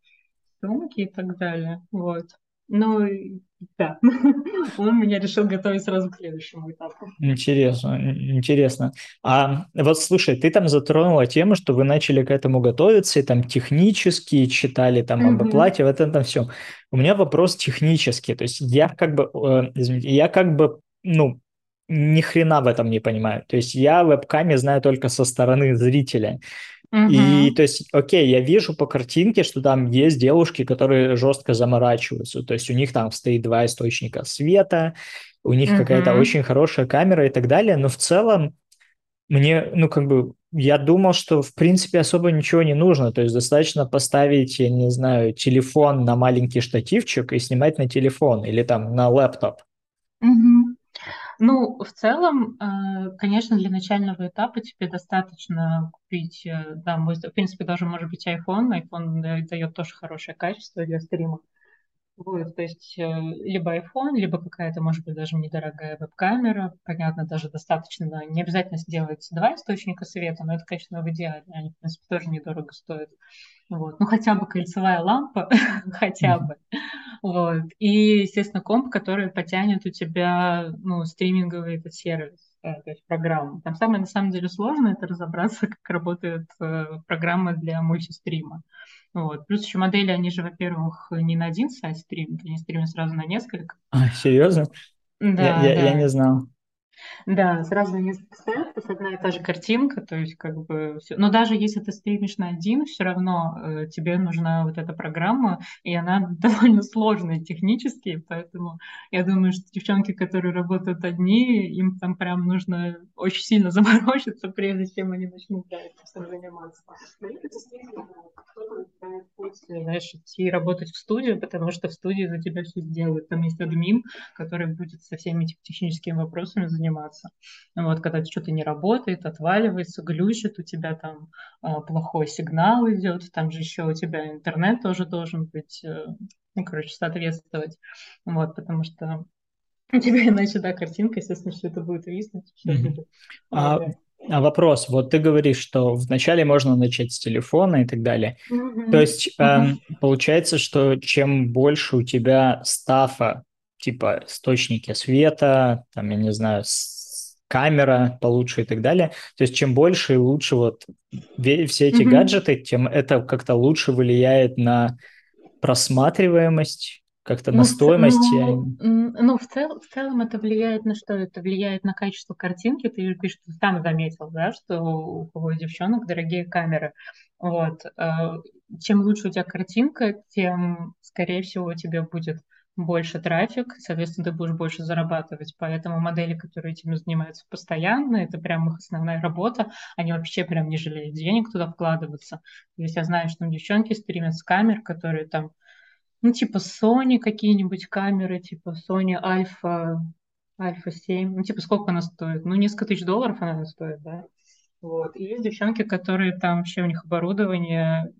съемки и так далее, вот. Но и- да, он меня решил готовить сразу к следующему этапу. Интересно, ин- интересно. А вот слушай, ты там затронула тему, что вы начали к этому готовиться, и там технически читали там об оплате, вот это все. У меня вопрос технический, то есть я как бы, э, извините, я как бы, ну, ни хрена в этом не понимаю. То есть я в вебкаме знаю только со стороны зрителя. И то есть, окей, я вижу по картинке, что там есть девушки, которые жестко заморачиваются. То есть у них там стоит два источника света, у них какая-то Мгм. очень хорошая камера и так далее. Но в целом мне, ну, как бы, я думал, что, в принципе, особо ничего не нужно. То есть достаточно поставить, я не знаю, телефон на маленький штативчик и снимать на телефон или там на лэптоп. Мгм. Ну, в целом, э, конечно, для начального этапа тебе достаточно купить, э, да, в принципе, даже может быть iPhone. iPhone да- дает тоже хорошее качество для стрима. Вот, то есть э, либо iPhone, либо какая-то, может быть, даже недорогая веб-камера. Понятно, даже достаточно, не обязательно сделать два источника света, но это, конечно, в идеале. Они, в принципе, тоже недорого стоят. Вот. Ну, хотя бы кольцевая лампа, хотя бы. Вот. И, естественно, комп, который потянет у тебя, ну, стриминговый этот сервис, э, то есть программу. Там самое, на самом деле, сложное это разобраться, как работает э, программа для мультистрима. Вот. Плюс еще модели, они же, во-первых, не на один сайт стримят, они стримят сразу на несколько. А, серьезно? Я, Да, я, я да. не знал. Да, сразу на несколько сайтов, одна и та же картинка, то есть как бы все. Но даже если ты стримишь на один, все равно э, тебе нужна вот эта программа, и она довольно сложная технически, поэтому я думаю, что девчонки, которые работают одни, им там прям нужно очень сильно заморочиться, прежде чем они начнут да, этим заниматься. Знаешь, идти работать в студию, потому что в студии за тебя все сделают. Там есть админ, который будет со всеми этими техническими вопросами заниматься. Вот, когда что-то не работает, отваливается, глючит, у тебя там а, плохой сигнал идет, там же еще у тебя интернет тоже должен быть, э, ну, короче, соответствовать. Вот, потому что у тебя иначе, да, картинка, естественно, все это будет виснуть, будет. А, а вопрос, вот ты говоришь, что вначале можно начать с телефона и так далее. То Мгм. есть эм, получается, что чем больше у тебя стафа, типа источники света, там, я не знаю, камера получше и так далее. То есть чем больше и лучше вот все эти mm-hmm. гаджеты, тем это как-то лучше влияет на просматриваемость, как-то ну, на стоимость. Ну, ну в, цел, в целом это влияет на что? Это влияет на качество картинки. Ты пишешь, ты сам заметил, да, что у кого девчонок дорогие камеры. Вот. Э, чем лучше у тебя картинка, тем, скорее всего, у тебя будет больше трафик, соответственно, ты будешь больше зарабатывать. Поэтому модели, которые этим занимаются постоянно, это прям их основная работа, они вообще прям не жалеют денег туда вкладываться. То есть я знаю, что девчонки стримят с камер, которые там, ну, типа Sony какие-нибудь камеры, типа Sony Alpha, Alpha 7, ну, типа сколько она стоит? Ну, несколько тысяч долларов она стоит, да? Вот. И есть девчонки, которые там вообще у них оборудование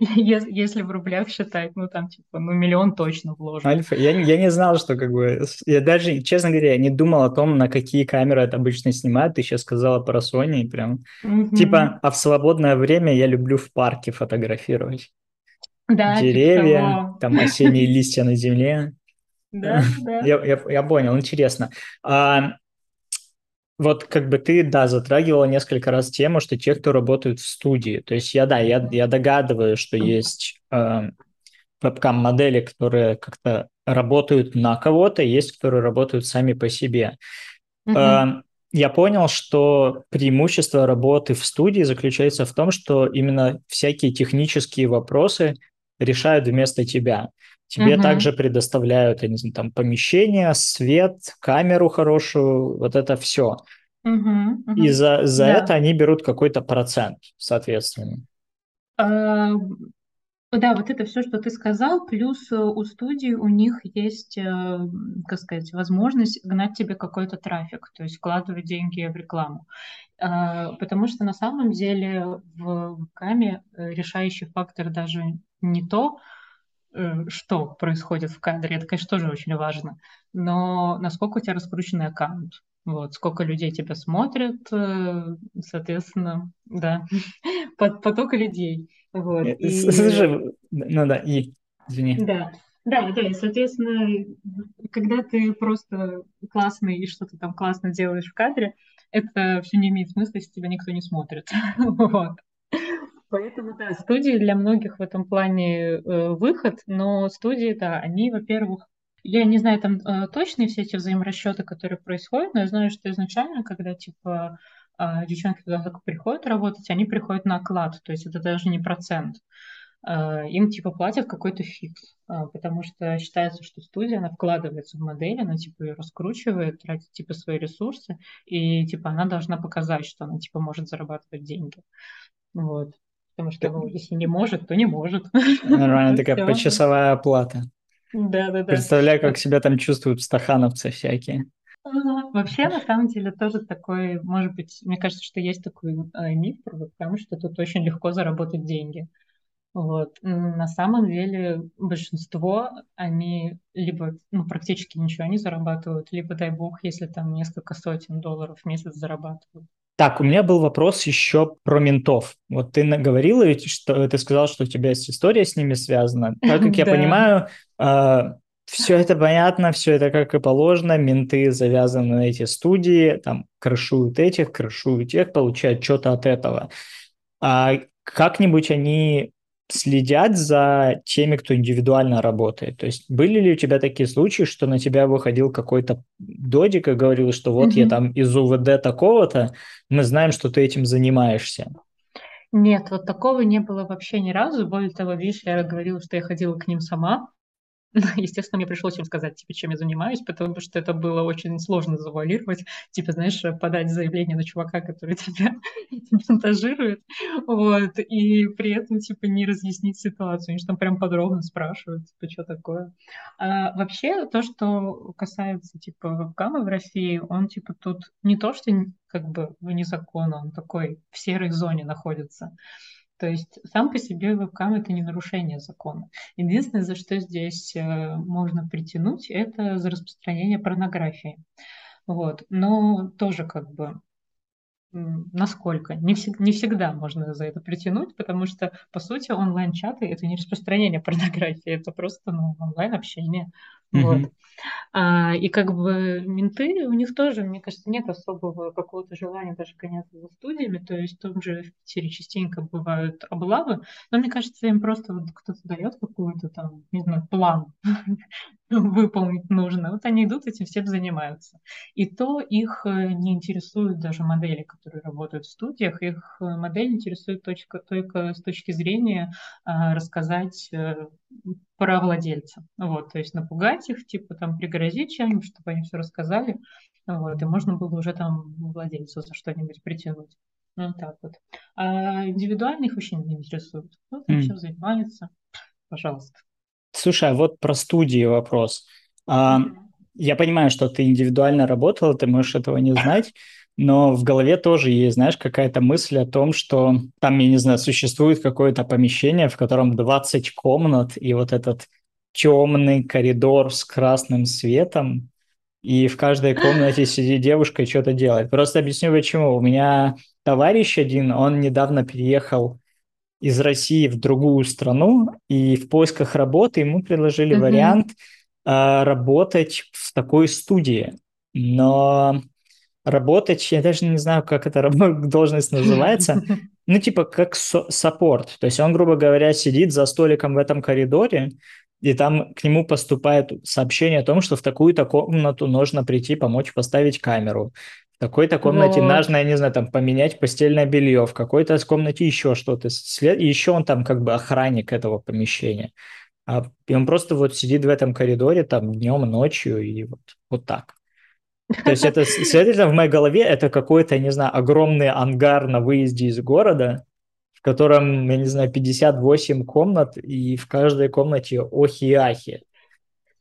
если в рублях считать, ну там типа, ну миллион точно вложен. Альфа, я, я не знал, что как бы, я даже, честно говоря, не думал о том, на какие камеры это обычно снимают, ты сейчас сказала про Sony, и прям, типа, а в свободное время я люблю в парке фотографировать. Да, типа Деревья, типа там осенние листья на земле. Да, да. Я, я, я понял, интересно. А, вот как бы ты, да, затрагивала несколько раз тему, что те, кто работают в студии, то есть я, да, я, я догадываюсь, что есть э, вебкам-модели, которые как-то работают на кого-то, есть, которые работают сами по себе. Mm-hmm. Э, я понял, что преимущество работы в студии заключается в том, что именно всякие технические вопросы решают вместо тебя. Тебе угу. также предоставляют, я не знаю, там помещение, свет, камеру хорошую, вот это все. Угу, угу. И за, за да. это они берут какой-то процент, соответственно. А, да, вот это все, что ты сказал, плюс э, у студии у них есть, э, как сказать, возможность гнать тебе какой-то трафик, то есть вкладывать деньги в рекламу. А, потому что на самом деле в Каме э, решающий фактор даже не то, что происходит в кадре, это, конечно, тоже очень важно. Но насколько у тебя раскрученный аккаунт, вот, сколько людей тебя смотрят, э, соответственно, да, поток людей. Вот. Э, и... Слушай, ну да, и, извини. Да, да, да, и, соответственно, когда ты просто классный и что-то там классно делаешь в кадре, это все не имеет смысла, если тебя никто не смотрит. вот. Поэтому, да, студии для многих в этом плане э, выход, но студии, да, они, во-первых, я не знаю там э, точные все эти взаиморасчеты, которые происходят, но я знаю, что изначально, когда, типа, э, девчонки туда только приходят работать, они приходят на оклад, то есть это даже не процент. Э, им, типа, платят какой-то фикс, э, потому что считается, что студия, она вкладывается в модель, она, типа, ее раскручивает, тратит, типа, свои ресурсы, и, типа, она должна показать, что она, типа, может зарабатывать деньги. Вот. Потому что, ну, если не может, то не может. Нормально, такая почасовая оплата. Да, да, да. Представляю, как себя там чувствуют стахановцы всякие. Вообще, на самом деле, тоже такой, может быть, мне кажется, что есть такой э, миф потому что тут очень легко заработать деньги. Вот. На самом деле большинство, они либо ну, практически ничего не зарабатывают, либо, дай бог, если там несколько сотен долларов в месяц зарабатывают. Так, у меня был вопрос еще про ментов. Вот ты говорила, что ты сказал, что у тебя есть история с ними связана. Так как я понимаю, а, все это понятно, все это как и положено. Менты завязаны на эти студии, там крышуют этих, крышуют тех, получают что-то от этого. А как-нибудь они следят за теми, кто индивидуально работает. То есть были ли у тебя такие случаи, что на тебя выходил какой-то додик и говорил, что вот mm-hmm. я там из УВД такого-то, мы знаем, что ты этим занимаешься? Нет, вот такого не было вообще ни разу. Более того, видишь, я говорила, что я ходила к ним сама. Естественно, мне пришлось им сказать, типа, чем я занимаюсь, потому что это было очень сложно завуалировать, типа, знаешь, подать заявление на чувака, который тебя шантажирует, вот, и при этом, типа, не разъяснить ситуацию. Они же там прям подробно спрашивают, типа, что такое. А, вообще, то, что касается, типа, вебкама в России, он, типа, тут не то, что как бы вне закона, он такой в серой зоне находится. То есть сам по себе вебкам это не нарушение закона. Единственное, за что здесь э, можно притянуть, это за распространение порнографии. Вот. Но тоже как бы насколько. Не, всег, не всегда можно за это притянуть, потому что, по сути, онлайн-чаты — это не распространение порнографии, это просто ну, онлайн-общение. Mm-hmm. Вот. А, и как бы менты, у них тоже, мне кажется, нет особого какого-то желания даже гоняться за студиями, то есть в том же в Питере частенько бывают облавы, но мне кажется, им просто вот кто-то дает какой-то там, не знаю, план выполнить нужно. Вот они идут, этим всем занимаются. И то их э, не интересуют даже модели, которые работают в студиях. Их э, модель интересует только, только с точки зрения а, рассказать э, про владельца. Вот, то есть напугать их, типа там пригрозить чем-нибудь, чтобы они все рассказали. Вот, и можно было уже там владельцу за что-нибудь притянуть. Ну, так вот. А индивидуальных вообще не интересует. Вот mm. все занимается. Пожалуйста. Слушай, а вот про студии вопрос. А, я понимаю, что ты индивидуально работала, ты можешь этого не знать, но в голове тоже есть, знаешь, какая-то мысль о том, что там, я не знаю, существует какое-то помещение, в котором 20 комнат, и вот этот темный коридор с красным светом, и в каждой комнате сидит девушка и что-то делает. Просто объясню почему. У меня товарищ один, он недавно переехал из России в другую страну, и в поисках работы ему предложили mm-hmm. вариант э, работать в такой студии. Но работать, я даже не знаю, как эта должность называется, ну, типа как саппорт. То есть он, грубо говоря, сидит за столиком в этом коридоре, и там к нему поступает сообщение о том, что в такую-то комнату нужно прийти, помочь поставить камеру. В какой-то комнате вот. нужно, я не знаю, там поменять постельное белье, в какой-то комнате еще что-то. И еще он там как бы охранник этого помещения. А, и он просто вот сидит в этом коридоре там днем, ночью и вот, вот так. То есть это, следовательно, в моей голове это какой-то, не знаю, огромный ангар на выезде из города, в котором, я не знаю, 58 комнат, и в каждой комнате охи и ахи.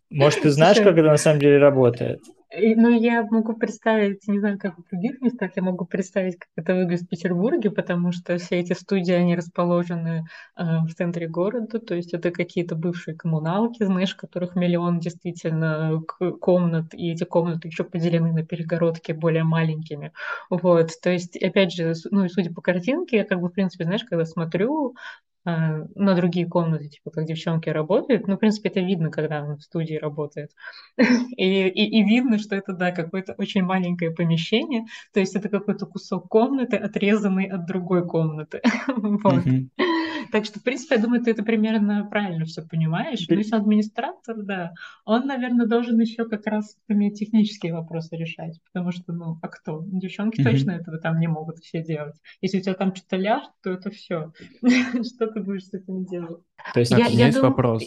Может, ты знаешь, как это на самом деле работает? Ну, я могу представить, не знаю, как в других местах, я могу представить, как это выглядит в Петербурге, потому что все эти студии, они расположены э, в центре города, то есть это какие-то бывшие коммуналки, знаешь, которых миллион действительно комнат, и эти комнаты еще поделены на перегородки более маленькими. Вот, то есть, опять же, ну и судя по картинке, я как бы, в принципе, знаешь, когда смотрю на другие комнаты, типа как девчонки работают. Ну, в принципе, это видно, когда он в студии работает. и, и, и видно, что это, да, какое-то очень маленькое помещение, то есть это какой-то кусок комнаты, отрезанный от другой комнаты. вот. Так что, в принципе, я думаю, ты это примерно правильно все понимаешь. Ну, если администратор, да, он, наверное, должен еще как раз технические вопросы решать, потому что, ну, а кто? Девчонки точно этого там не могут все делать. Если у тебя там что-то ляжет, то это все. Что ты будешь с этим делать? То есть, я, у меня я есть дум... вопрос.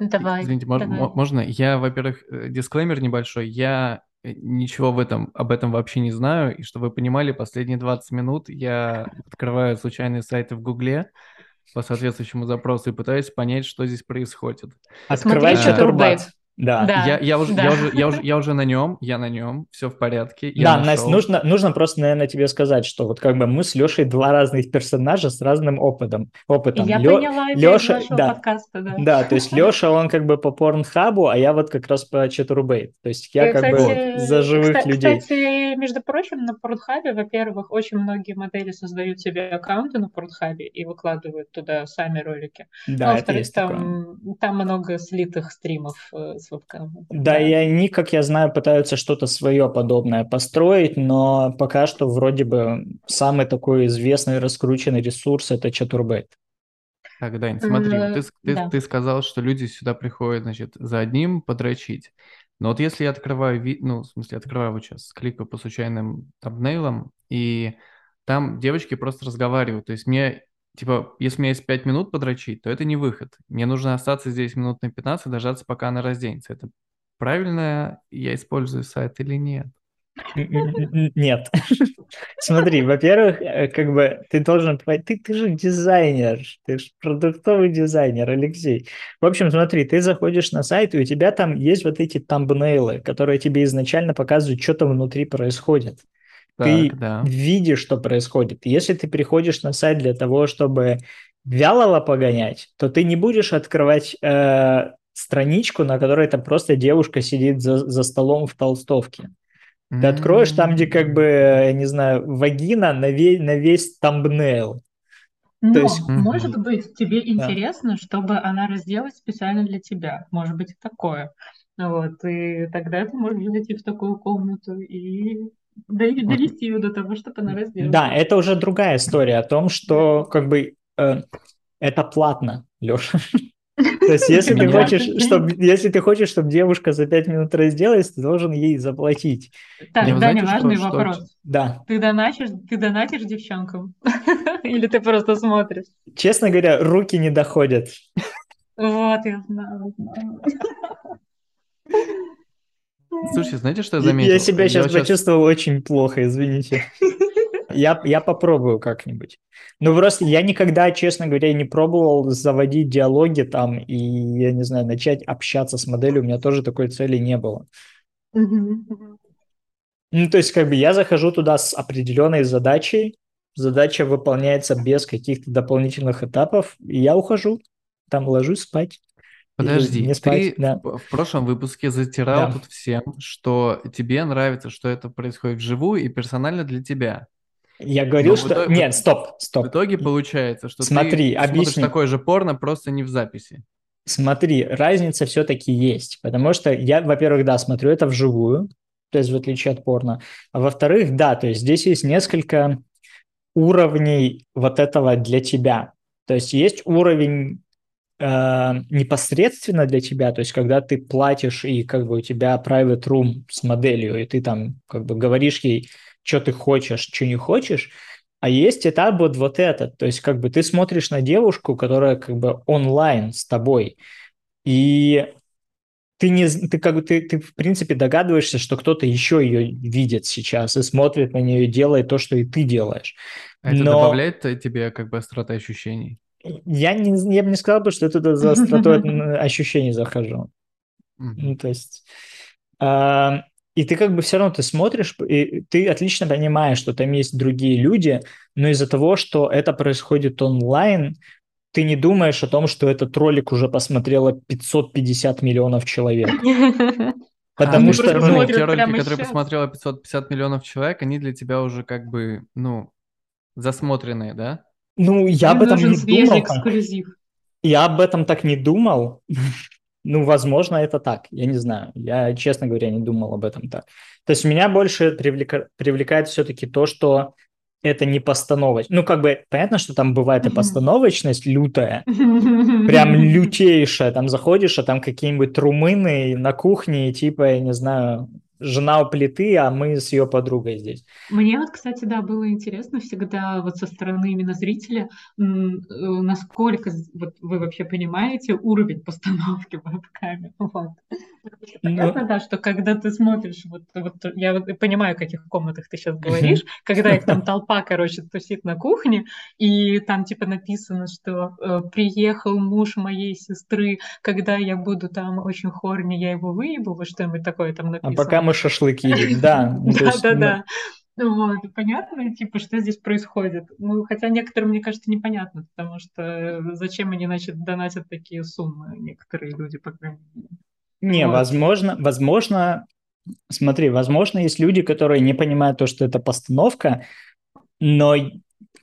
Давай. Извините, давай. можно? Я, во-первых, э, дисклеймер небольшой. Я э, ничего в этом, об этом вообще не знаю. И чтобы вы понимали, последние 20 минут я открываю случайные сайты в Гугле по соответствующему запросу и пытаюсь понять, что здесь происходит. Открывай чатурбат. Да. да. Я, я, уже, да. я, уже, я, уже, я уже на нем, я на нем, все в порядке. Я да, Настя, нужно, нужно просто, наверное, тебе сказать, что вот как бы мы с Лешей два разных персонажа с разным опытом. опытом. Я Лё, поняла Леша, да, подкаста, да. Да, то есть Леша, он как бы по порнхабу, а я вот как раз по чатурбейт. То есть я, я как кстати, бы за живых кстати, людей. Кстати, между прочим, на порнхабе, во-первых, очень многие модели создают себе аккаунты на порнхабе и выкладывают туда сами ролики. Да, а во-вторых, там, там много слитых стримов э, с вебкамом. Да, да, и они, как я знаю, пытаются что-то свое подобное построить, но пока что вроде бы самый такой известный раскрученный ресурс это Чатурбейт. Так, Дань, смотри, ты, ты, да. ты сказал, что люди сюда приходят, значит, за одним подрочить. Но вот если я открываю, ви... ну, в смысле, открываю вот сейчас, кликаю по случайным табнейлам, и там девочки просто разговаривают. То есть мне типа, если у меня есть 5 минут подрочить, то это не выход. Мне нужно остаться здесь минут на 15 и дождаться, пока она разденется. Это правильно я использую сайт или нет? Нет. Смотри, во-первых, как бы ты должен... Ты, ты же дизайнер, ты же продуктовый дизайнер, Алексей. В общем, смотри, ты заходишь на сайт, и у тебя там есть вот эти тамбнейлы, которые тебе изначально показывают, что там внутри происходит. Так, ты да. видишь, что происходит. Если ты приходишь на сайт для того, чтобы вялого погонять, то ты не будешь открывать э, страничку, на которой там просто девушка сидит за, за столом в толстовке. Ты mm-hmm. откроешь там, где как бы, я не знаю, вагина на, весь, на весь тамбнейл. Но, То есть... может быть, тебе интересно, да. чтобы она разделась специально для тебя. Может быть, такое. Вот, и тогда ты можешь зайти в такую комнату и довести ее до того, чтобы она разделась. Да, это уже другая история о том, что как бы э, это платно, Леша. То есть, если ты хочешь, чтобы, если ты хочешь, чтобы девушка за пять минут разделась, ты должен ей заплатить. Так, ну, Даня, важный что, вопрос. Что... Да. Ты донатишь, ты донатишь девчонкам? Или ты просто смотришь? Честно говоря, руки не доходят. Вот, я знаю. Слушай, знаете, что я заметил? Я себя сейчас я почувствовал сейчас... очень плохо, извините. Я, я попробую как-нибудь. Ну, просто я никогда, честно говоря, не пробовал заводить диалоги там и, я не знаю, начать общаться с моделью. У меня тоже такой цели не было. Ну, то есть, как бы я захожу туда с определенной задачей, задача выполняется без каких-то дополнительных этапов, и я ухожу, там ложусь спать. Подожди, не спать, ты да. в, прошлом выпуске затирал да. тут всем, что тебе нравится, что это происходит вживую и персонально для тебя. Я говорил, что... Итоге, Нет, стоп, стоп. В итоге получается, что Смотри, ты объясни. смотришь такое же порно, просто не в записи. Смотри, разница все-таки есть, потому что я, во-первых, да, смотрю это вживую, то есть в отличие от порно, а во-вторых, да, то есть здесь есть несколько уровней вот этого для тебя. То есть есть уровень непосредственно для тебя, то есть когда ты платишь и как бы у тебя private room с моделью, и ты там как бы говоришь ей, что ты хочешь, что не хочешь, а есть этап вот, вот этот, то есть как бы ты смотришь на девушку, которая как бы онлайн с тобой, и ты не, ты как бы ты, ты в принципе догадываешься, что кто-то еще ее видит сейчас и смотрит на нее и делает то, что и ты делаешь. А это Но... добавляет тебе как бы остроты ощущений? Я, не, я бы не сказал, бы, что я туда за остротой ощущений захожу. Ну, то есть... А, и ты как бы все равно ты смотришь, и ты отлично понимаешь, что там есть другие люди, но из-за того, что это происходит онлайн, ты не думаешь о том, что этот ролик уже посмотрело 550 миллионов человек. Потому а, что ну, те ролики, которые посмотрело 550 миллионов человек, они для тебя уже как бы, ну, засмотренные, да? Ну, я об этом не думал. Эксклюзив. Я об этом так не думал. Ну, возможно, это так. Я не знаю. Я, честно говоря, не думал об этом так. То есть меня больше привлека... привлекает все-таки то, что это не постановочность. Ну, как бы, понятно, что там бывает и постановочность лютая, прям лютейшая. Там заходишь, а там какие-нибудь румыны на кухне, типа, я не знаю, жена у плиты, а мы с ее подругой здесь. Мне вот, кстати, да, было интересно всегда вот со стороны именно зрителя, э, насколько вот вы вообще понимаете уровень постановки веб-камер. Вот. Ну, понятно, да, что когда ты смотришь, вот, вот я вот понимаю, о каких комнатах ты сейчас говоришь, когда их там толпа, короче, тусит на кухне, и там типа написано, что э, приехал муж моей сестры, когда я буду там очень хорни, я его выебу, вот что-нибудь такое там написано. А пока мы шашлыки едим, да. Да-да-да. Вот, понятно, типа, что здесь происходит. Ну, хотя некоторым, мне кажется, непонятно, потому что зачем они, значит, донатят такие суммы, некоторые люди, по крайней мере. Не, вот. возможно, возможно, смотри, возможно, есть люди, которые не понимают то, что это постановка, но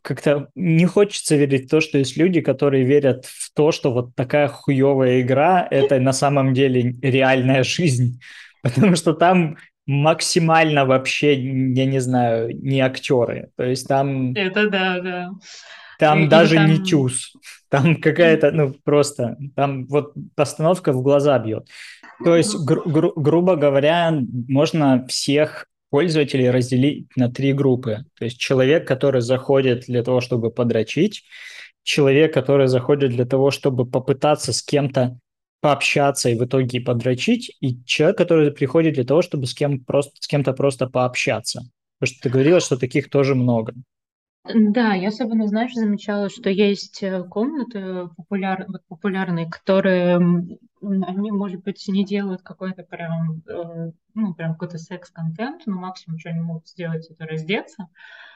как-то не хочется верить в то, что есть люди, которые верят в то, что вот такая хуевая игра – это на самом деле реальная жизнь, потому что там максимально вообще, я не знаю, не актеры, то есть там… Это да, да. Там и, даже там... не тюз, там какая-то, ну просто, там вот постановка в глаза бьет. То есть, гру- гру- грубо говоря, можно всех пользователей разделить на три группы. То есть человек, который заходит для того, чтобы подрочить, человек, который заходит для того, чтобы попытаться с кем-то пообщаться и в итоге подрочить, и человек, который приходит для того, чтобы с, кем просто, с кем-то просто пообщаться. Потому что ты говорила, что таких тоже много. Да, я особенно, знаешь, замечала, что есть э, комнаты популяр, вот популярные, которые они, может быть, не делают какой-то прям, э, ну, прям какой-то секс-контент, но максимум, что они могут сделать, это раздеться.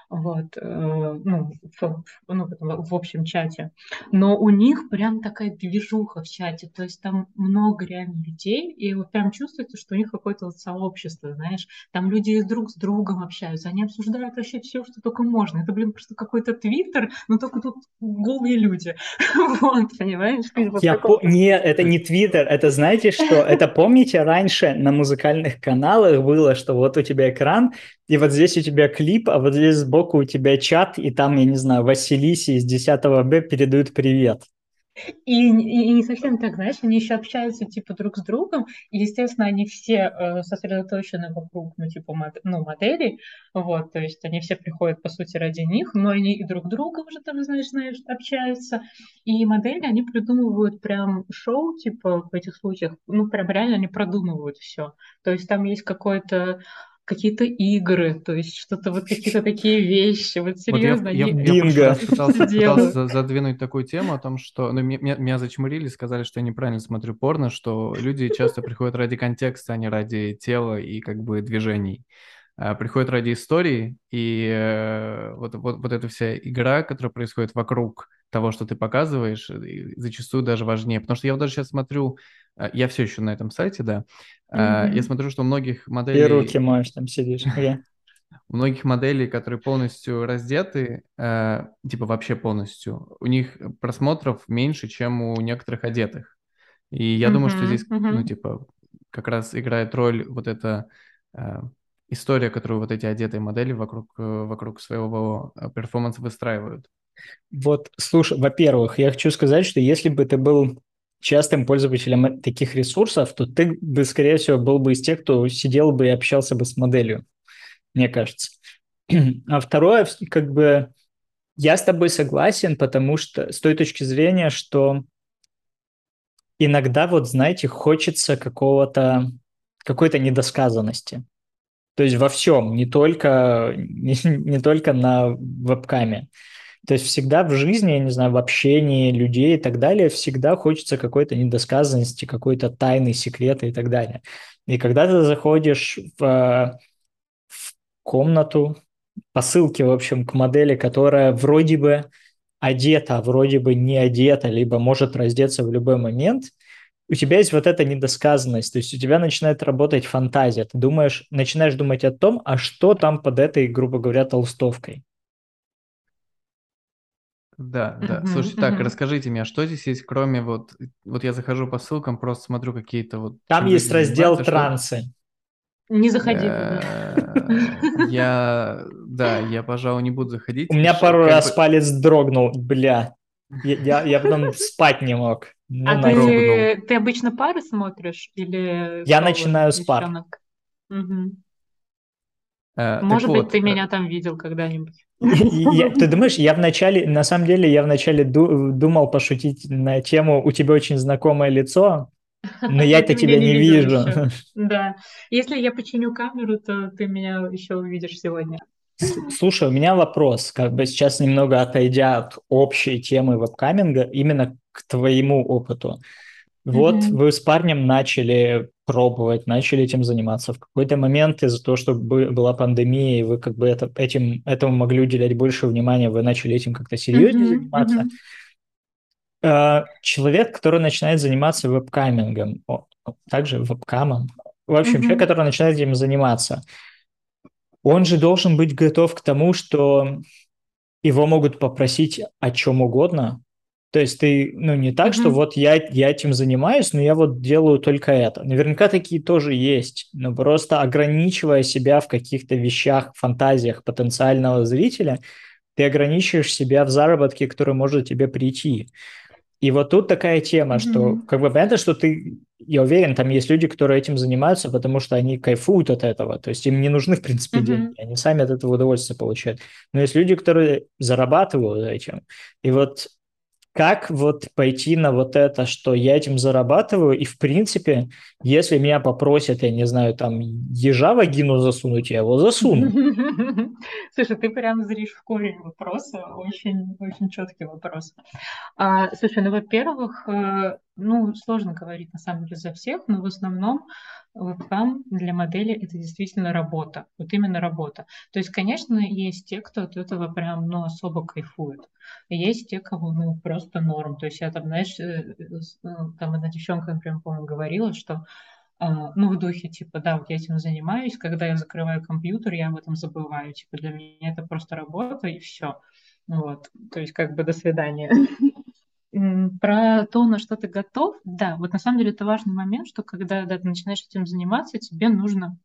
Вот, э, ну, в, ну, в общем чате. Но у них прям такая движуха в чате, то есть там много реально людей, и вот прям чувствуется, что у них какое-то вот сообщество, знаешь, там люди друг с другом общаются, они обсуждают вообще все, что только можно. Это, блин, просто какой-то твиттер, но только тут голые люди. Вот, понимаешь? Я по... Не, это не твиттер, это знаете что? Это помните раньше на музыкальных каналах было, что вот у тебя экран, и вот здесь у тебя клип, а вот здесь сбоку у тебя чат, и там, я не знаю, Василиси из 10 Б передают привет. И, и, и не совсем так, знаешь, они еще общаются, типа, друг с другом, и, естественно, они все э, сосредоточены вокруг, ну, типа, мод, ну, моделей, вот, то есть они все приходят, по сути, ради них, но они и друг друга уже там, знаешь, знаешь, общаются, и модели, они придумывают прям шоу, типа, в этих случаях, ну, прям реально они продумывают все, то есть там есть какой-то какие-то игры, то есть что-то вот какие-то такие вещи, вот серьезно. Вот я, я, я, я пытался, пытался задвинуть такую тему о том, что ну, меня, меня зачмурили, сказали, что я неправильно смотрю порно, что люди часто приходят ради контекста, а не ради тела и как бы движений. А, приходят ради истории, и э, вот, вот, вот эта вся игра, которая происходит вокруг того, что ты показываешь, зачастую даже важнее. Потому что я вот даже сейчас смотрю, э, я все еще на этом сайте, да, Mm-hmm. Я смотрю, что у многих моделей... И руки моешь, там сидишь. У многих моделей, которые полностью раздеты, э, типа вообще полностью, у них просмотров меньше, чем у некоторых одетых. И я mm-hmm. думаю, что здесь, mm-hmm. ну, типа, как раз играет роль вот эта э, история, которую вот эти одетые модели вокруг, вокруг своего перформанса выстраивают. Вот, слушай, во-первых, я хочу сказать, что если бы ты был частым пользователем таких ресурсов, то ты бы, скорее всего, был бы из тех, кто сидел бы и общался бы с моделью, мне кажется. А второе, как бы, я с тобой согласен, потому что с той точки зрения, что иногда, вот, знаете, хочется какого-то, какой-то недосказанности. То есть во всем, не только, не, не только на вебкаме. То есть всегда в жизни, я не знаю, в общении людей и так далее, всегда хочется какой-то недосказанности, какой-то тайны, секреты и так далее. И когда ты заходишь в, в комнату, по ссылке, в общем, к модели, которая вроде бы одета, а вроде бы не одета, либо может раздеться в любой момент, у тебя есть вот эта недосказанность, то есть у тебя начинает работать фантазия. Ты думаешь, начинаешь думать о том, а что там под этой, грубо говоря, толстовкой. Да, да. Мгм, Слушайте, так, расскажите мне, а что здесь есть, кроме вот, вот я захожу по ссылкам, просто смотрю какие-то вот, Там есть раздел что... трансы. Не заходи. Э, Я, да, я, пожалуй, не буду заходить. У меня пару раз палец дрогнул, бля. Я, я, потом спать не мог. Ну, А ты, ты обычно пары смотришь или Я начинаю с пар. Э, Может быть, ты э, меня там видел когда-нибудь. Я, ты думаешь, я вначале, на самом деле, я вначале ду, думал пошутить на тему «У тебя очень знакомое лицо», но я-то тебя не вижу. Да. Если я починю камеру, то ты меня еще увидишь сегодня. Слушай, у меня вопрос, как бы сейчас немного отойдя от общей темы вебкаминга, именно к твоему опыту. Вот mm-hmm. вы с парнем начали пробовать, начали этим заниматься. В какой-то момент из-за того, что была пандемия, и вы как бы это, этим, этому могли уделять больше внимания, вы начали этим как-то серьезнее mm-hmm. заниматься. Mm-hmm. Человек, который начинает заниматься вебкамингом, также вебкамом, в общем, mm-hmm. человек, который начинает этим заниматься, он же должен быть готов к тому, что его могут попросить о чем угодно, то есть ты, ну, не так, mm-hmm. что вот я, я этим занимаюсь, но я вот делаю только это. Наверняка такие тоже есть, но просто ограничивая себя в каких-то вещах, фантазиях потенциального зрителя, ты ограничиваешь себя в заработке, который может тебе прийти. И вот тут такая тема, mm-hmm. что как бы понятно, что ты, я уверен, там есть люди, которые этим занимаются, потому что они кайфуют от этого, то есть им не нужны, в принципе, mm-hmm. деньги, они сами от этого удовольствие получают. Но есть люди, которые зарабатывают этим. И вот как вот пойти на вот это, что я этим зарабатываю, и в принципе, если меня попросят, я не знаю, там, ежа вагину засунуть, я его засуну. Слушай, ты прям зришь в корень вопроса, очень, очень четкий вопрос. А, слушай, ну, во-первых, э, ну, сложно говорить на самом деле за всех, но в основном вебкам для модели это действительно работа, вот именно работа. То есть, конечно, есть те, кто от этого прям, ну, особо кайфует. Есть те, кого, ну, просто норм. То есть я там, знаешь, э, ну, там одна девчонка, например, по-моему, говорила, что а, ну, в духе, типа, да, вот я этим занимаюсь, когда я закрываю компьютер, я об этом забываю, типа, для меня это просто работа и все. Вот, то есть как бы до свидания. Про то, на что ты готов, да, вот на самом деле это важный момент, что когда да, ты начинаешь этим заниматься, тебе нужно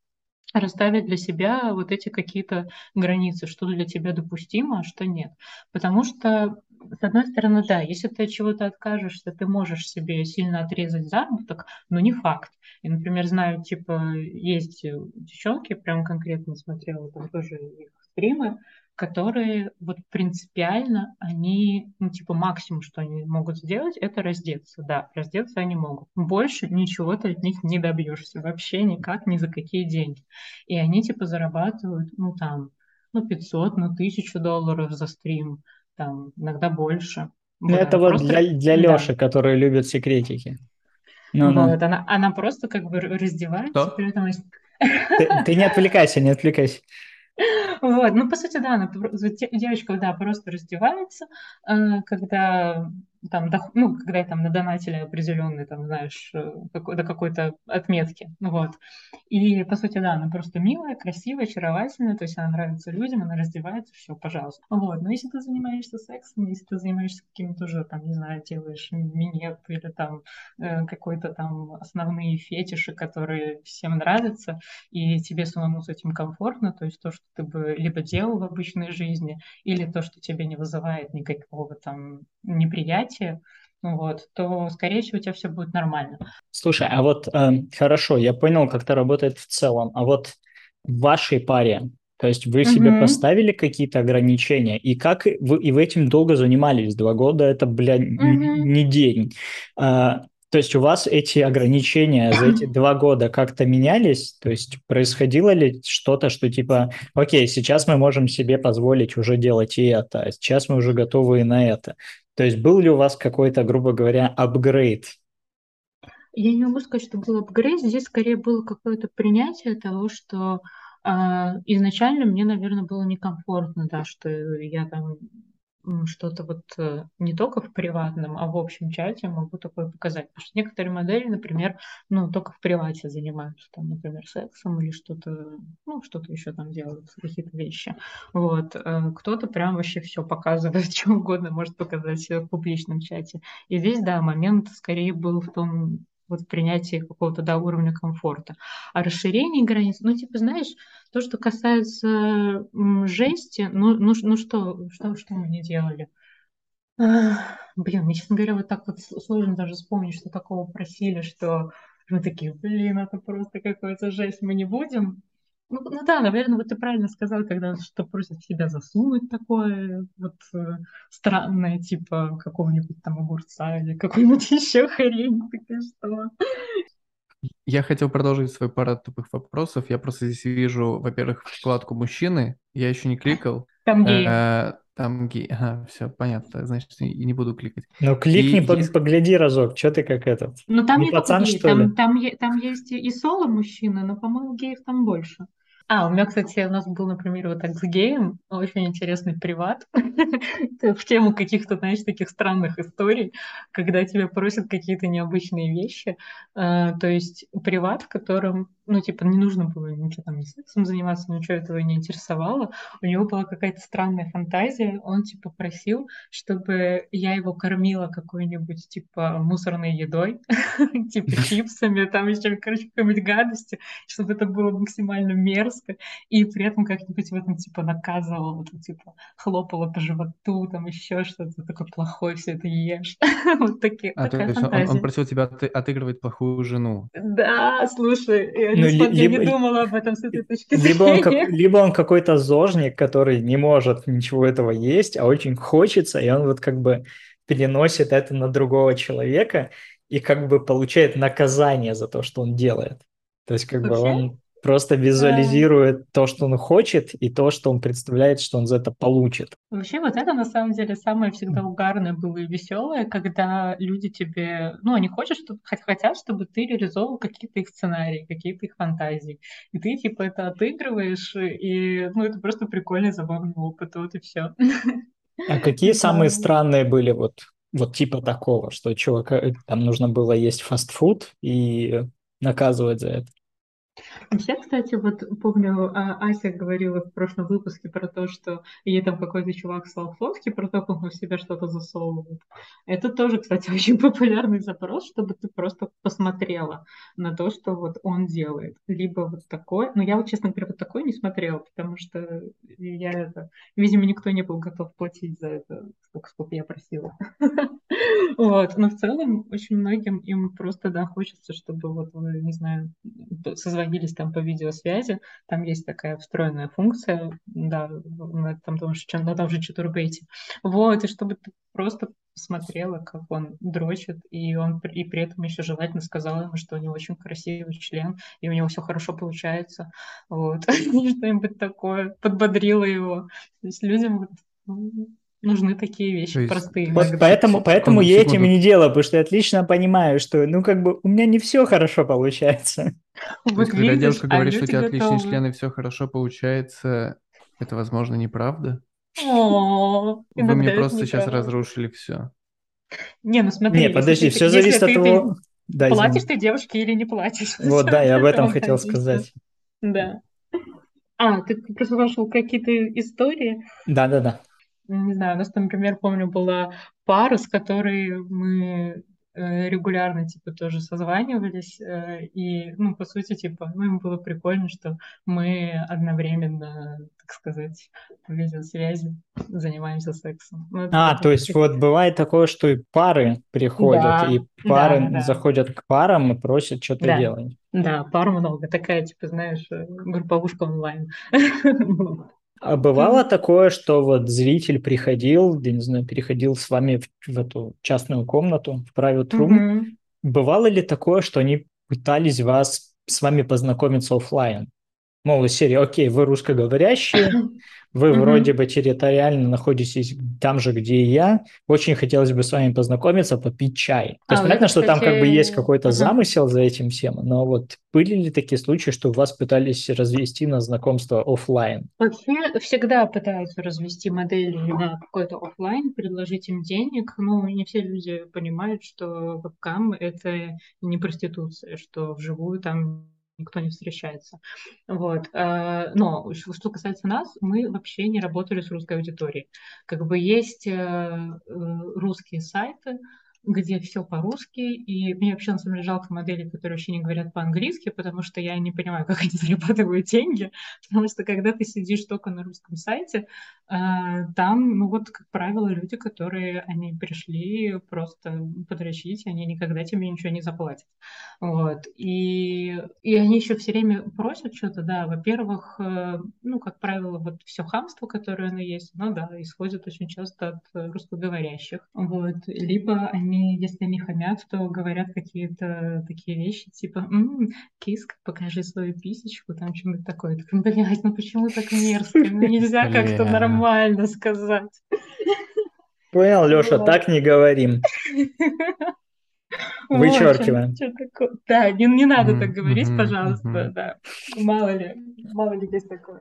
расставить для себя вот эти какие-то границы, что для тебя допустимо, а что нет. Потому что, с одной стороны, да, если ты от чего-то откажешься, ты можешь себе сильно отрезать заработок, но не факт. И, например, знаю, типа, есть девчонки, прям конкретно смотрела там тоже их стримы, которые вот принципиально, они, ну, типа, максимум, что они могут сделать, это раздеться. Да, раздеться они могут. Больше ничего ты от них не добьешься вообще никак, ни за какие деньги. И они, типа, зарабатывают, ну, там, ну, 500, ну, 1000 долларов за стрим, там, иногда больше. Ну, это вот просто... для, для Леши, да. который любит секретики. Ну, ну. вот. Она, она просто как бы раздевается, Что? при этом... Ты, ты не отвлекайся, не отвлекайся. Вот, ну, по сути, да, она, девочка, да, просто раздевается, э, когда там, ну, когда там надонатили определенные, там, знаешь, э, какой, до какой-то отметки, вот. И, по сути, да, она просто милая, красивая, очаровательная, то есть она нравится людям, она раздевается, все, пожалуйста. Вот, но если ты занимаешься сексом, если ты занимаешься каким-то уже, там, не знаю, делаешь минет или там э, какой-то там основные фетиши, которые всем нравятся, и тебе самому с этим комфортно, то есть то, что ты бы либо делал в обычной жизни, или то, что тебе не вызывает никакого там неприятия, вот, то, скорее всего, у тебя все будет нормально. Слушай, а вот э, хорошо, я понял, как это работает в целом, а вот в вашей паре, то есть вы себе mm-hmm. поставили какие-то ограничения, и как вы и вы этим долго занимались? Два года это, бля, mm-hmm. не день. А, то есть у вас эти ограничения за эти два года как-то менялись? То есть происходило ли что-то, что типа, окей, сейчас мы можем себе позволить уже делать и это, а сейчас мы уже готовы и на это. То есть был ли у вас какой-то, грубо говоря, апгрейд? Я не могу сказать, что был апгрейд. Здесь скорее было какое-то принятие того, что э, изначально мне, наверное, было некомфортно, да, что я там что-то вот э, не только в приватном, а в общем чате могу такое показать. Потому что некоторые модели, например, ну, только в привате занимаются, там, например, сексом или что-то, ну, что-то еще там делают, какие-то вещи. Вот. Э, кто-то прям вообще все показывает, что угодно может показать в публичном чате. И здесь, да, момент скорее был в том, вот принятие какого-то да, уровня комфорта. А расширение границ, ну, типа, знаешь, то, что касается жести, ну, ну, ну что, что, что мы не делали? Блин, мне, честно говоря, вот так вот сложно даже вспомнить, что такого просили, что мы такие, блин, это просто какая-то жесть, мы не будем. Ну, ну да, наверное, вот ты правильно сказал, когда что просят себя засунуть такое вот э, странное, типа какого-нибудь там огурца или какой-нибудь еще хрень, такая что. Я хотел продолжить свой парад тупых вопросов. Я просто здесь вижу, во-первых, вкладку мужчины. Я еще не кликал. Там гей. Э, там гей. Ага, все, понятно. Значит, и не буду кликать. Ну, кликни, и, есть... погляди разок. Что ты как этот? Ну, там не, не пацан, гей. что там, ли? Там, там есть и соло мужчины, но, по-моему, геев там больше. А, у меня, кстати, у нас был, например, вот так с геем очень интересный приват в тему каких-то, знаешь, таких странных историй, когда тебя просят какие-то необычные вещи. А, то есть приват, в котором ну, типа, не нужно было ничего там, не сексом заниматься, ничего этого не интересовало. У него была какая-то странная фантазия. Он, типа, просил, чтобы я его кормила какой-нибудь, типа, мусорной едой, типа, чипсами, там еще, короче, какой-нибудь гадостью, чтобы это было максимально мерзко, и при этом как-нибудь в этом, типа, наказывала, вот, типа, хлопала по животу, там еще что-то такое плохое, все это ешь. Вот такие, а, такая то есть он, он просил тебя отыгрывать плохую жену. Да, слушай, ну, я либо, не думала об этом с этой точки либо Он как, либо он какой-то зожник, который не может ничего этого есть, а очень хочется, и он вот как бы переносит это на другого человека и как бы получает наказание за то, что он делает. То есть как Вообще? бы он... просто визуализирует то, что он хочет, и то, что он представляет, что он за это получит. Вообще вот это на самом деле самое всегда угарное было и веселое, когда люди тебе, ну, они хотят, чтобы, хотят, чтобы ты реализовывал какие-то их сценарии, какие-то их фантазии. И ты типа это отыгрываешь, и ну, это просто прикольный, забавный опыт, вот и все. А какие самые странные были вот, вот типа такого, что чувака, там нужно было есть фастфуд и наказывать за это? Вообще, кстати, вот помню, а, Ася говорила в прошлом выпуске про то, что ей там какой-то чувак слал фотки про то, как он в себя что-то засовывает. Это тоже, кстати, очень популярный запрос, чтобы ты просто посмотрела на то, что вот он делает. Либо вот такой, но я вот, честно говоря, вот такой не смотрела, потому что я это, видимо, никто не был готов платить за это, сколько, сколько я просила. Вот, но в целом очень многим им просто, да, хочется, чтобы вот вы, не знаю, созвонились там по видеосвязи, там есть такая встроенная функция, да, на том, том же, на том же Чатурбейте. Вот, и чтобы ты просто смотрела, как он дрочит, и он и при этом еще желательно сказала ему, что у него очень красивый член, и у него все хорошо получается, вот, что-нибудь такое, подбодрила его. То есть людям вот, нужны такие вещи есть, простые. Вот поэтому, поэтому я этим и не делаю, потому что я отлично понимаю, что, ну, как бы, у меня не все хорошо получается. Вот То есть, когда девушка а говорит, что у тебя отличные члены, и все хорошо получается, это, возможно, неправда? О, Вы мне просто сейчас разрушили все. Не, ну смотри. Не, подожди, все зависит от того... платишь ты девушке или не платишь? Вот, да, я об этом хотел сказать. Да. А, ты просто нашел какие-то истории? Да-да-да не знаю, у нас, например, помню, была пара, с которой мы э, регулярно, типа, тоже созванивались, э, и, ну, по сути, типа, ну, им было прикольно, что мы одновременно, так сказать, по видеосвязи занимаемся сексом. Ну, а, то есть вот бывает такое, что и пары приходят, да, и пары да, да. заходят к парам и просят что-то да. делать. Да, пар много, такая, типа, знаешь, э, групповушка онлайн. А бывало такое, что вот зритель приходил, я не знаю, переходил с вами в, в эту частную комнату, в private room. Mm-hmm. Бывало ли такое, что они пытались вас с вами познакомиться офлайн? Мол, из серии, окей, вы русскоговорящие, вы вроде бы территориально находитесь там же, где и я. Очень хотелось бы с вами познакомиться, попить чай. То есть а, понятно, что там как бы есть какой-то замысел за этим всем, но вот были ли такие случаи, что вас пытались развести на знакомство офлайн? Вообще всегда пытаются развести модели на какой-то офлайн, предложить им денег. Ну, не все люди понимают, что вебкам — это не проституция, что вживую там никто не встречается. Вот. Э, но что касается нас, мы вообще не работали с русской аудиторией. Как бы есть э, э, русские сайты, где все по-русски, и мне вообще на самом деле жалко моделей, которые вообще не говорят по-английски, потому что я не понимаю, как они зарабатывают деньги, потому что когда ты сидишь только на русском сайте, э, там, ну вот, как правило, люди, которые, они пришли просто подрочить, они никогда тебе ничего не заплатят. Вот. И, и они еще все время просят что-то, да, во-первых, э, ну, как правило, вот все хамство, которое оно есть, ну да, исходит очень часто от русскоговорящих. Вот. Либо они они, если они хамят, то говорят какие-то такие вещи, типа, м-м, киска, покажи свою писечку, там что-нибудь такое. Так, блядь, ну почему так мерзко? Ну нельзя как-то нормально сказать. Понял, Леша, так не говорим. Вычеркиваем. Да, не, не надо так говорить, пожалуйста, да. Мало ли, мало ли есть такое.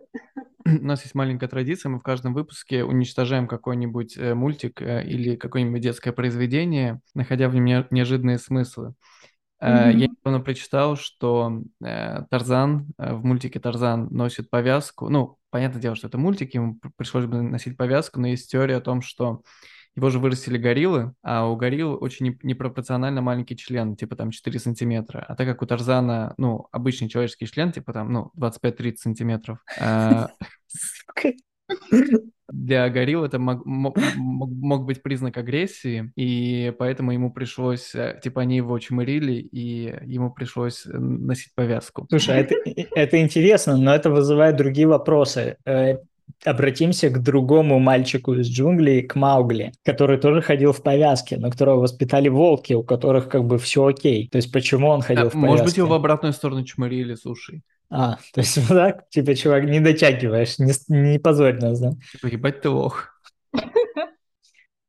У нас есть маленькая традиция, мы в каждом выпуске уничтожаем какой-нибудь э, мультик э, или какое-нибудь детское произведение, находя в нем неожиданные смыслы. Mm-hmm. Я недавно прочитал, что Тарзан в мультике Тарзан носит повязку. Ну, понятное дело, что это мультик, ему пришлось бы носить повязку, но есть теория о том, что его же вырастили гориллы, а у горилл очень непропорционально маленький член, типа там 4 сантиметра. А так как у Тарзана, ну, обычный человеческий член, типа там, ну, 25-30 сантиметров, а, для горилл это мог, мог, мог быть признак агрессии, и поэтому ему пришлось, э, типа, они его чмырили, и ему пришлось носить повязку. Слушай, а это, это интересно, но это вызывает другие вопросы. Обратимся к другому мальчику из джунглей, к Маугли, который тоже ходил в повязке, но которого воспитали волки, у которых как бы все окей. То есть почему он ходил а, в повязке? Может быть, его в обратную сторону чморили, слушай. А, то есть вот так, типа, чувак, не дотягиваешь, не, не позорь нас, да? Типа, ебать ты лох.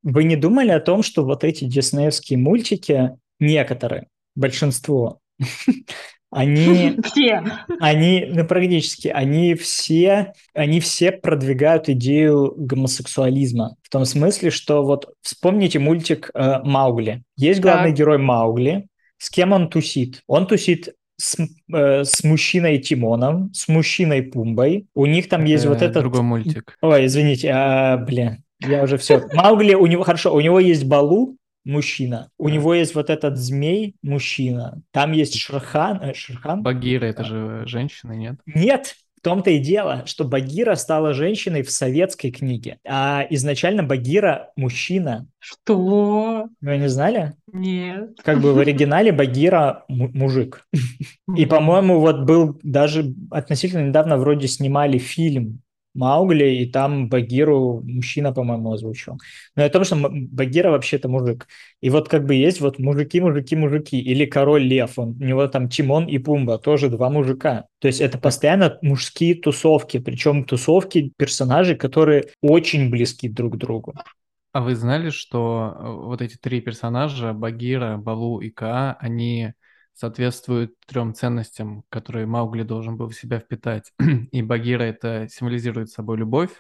Вы не думали о том, что вот эти диснеевские мультики, некоторые, большинство, они, Все. они, ну, практически, они все, они все продвигают идею гомосексуализма. В том смысле, что вот вспомните мультик э, Маугли. Есть главный Так. герой Маугли. С кем он тусит? Он тусит с, э, с мужчиной Тимоном, с мужчиной Пумбой. У них там есть вот Это этот... другой мультик. Ой, извините, а, блин, я уже все. Маугли, у него, хорошо, у него есть Балу, мужчина. У Да. него есть вот этот змей, мужчина. Там есть Шерхан, э, Шерхан? Багира это же женщина, нет? Нет, в том-то и дело, что Багира стала женщиной в советской книге, а изначально Багира мужчина. Что? Вы не знали? Нет. Как бы в оригинале Багира му- мужик. И, по-моему, вот был даже относительно недавно вроде снимали фильм Маугли, и там Багиру мужчина, по-моему, озвучил. Но о том, что Багира вообще-то мужик. И вот как бы есть вот мужики, мужики, мужики. Или Король Лев, он, у него там Тимон и Пумба, тоже два мужика. То есть это постоянно мужские тусовки, причем тусовки персонажей, которые очень близки друг к другу. А вы знали, что э, вот эти три персонажа, Багира, Балу и Каа, они соответствуют трем ценностям, которые Маугли должен был в себя впитать. И Багира это символизирует собой любовь,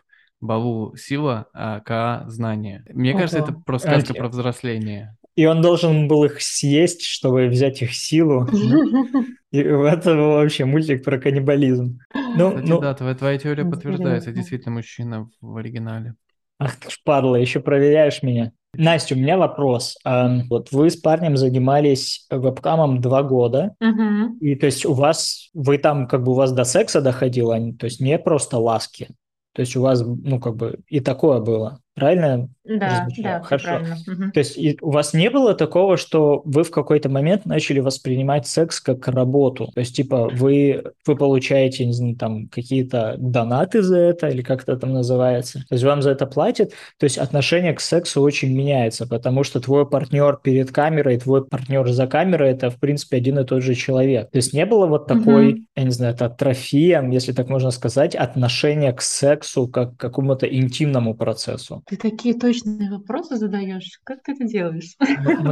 Балу – сила, а Каа – знание. Мне кажется, это Ого. про сказка Анти- про взросление. И он должен был их съесть, чтобы взять их силу. И это был вообще мультик про каннибализм. Ну, Кстати, ну, да, твоя, твоя теория подтверждается. Действительно, мужчина в оригинале. ах ты ж падла, еще проверяешь меня. Настя, у меня вопрос. Вот вы с парнем занимались вебкамом два года, Мгм. и то есть у вас, вы там как бы у вас до секса доходило, а то есть не просто ласки. То есть у вас, ну, как бы и такое было. Правильно? Да, размышляю? да, Хорошо. Мгм. То есть и у вас не было такого, что вы в какой-то момент начали воспринимать секс как работу? То есть, типа, вы, вы получаете, не знаю, там, какие-то донаты за это, или как это там называется? То есть вам за это платят? То есть отношение к сексу очень меняется, потому что твой партнер перед камерой, твой партнер за камерой – это, в принципе, один и тот же человек. То есть не было вот такой, Мгм. я не знаю, это атрофия, если так можно сказать, отношения к сексу как к какому-то интимному процессу? Ты такие точные вопросы задаешь. Как ты это делаешь?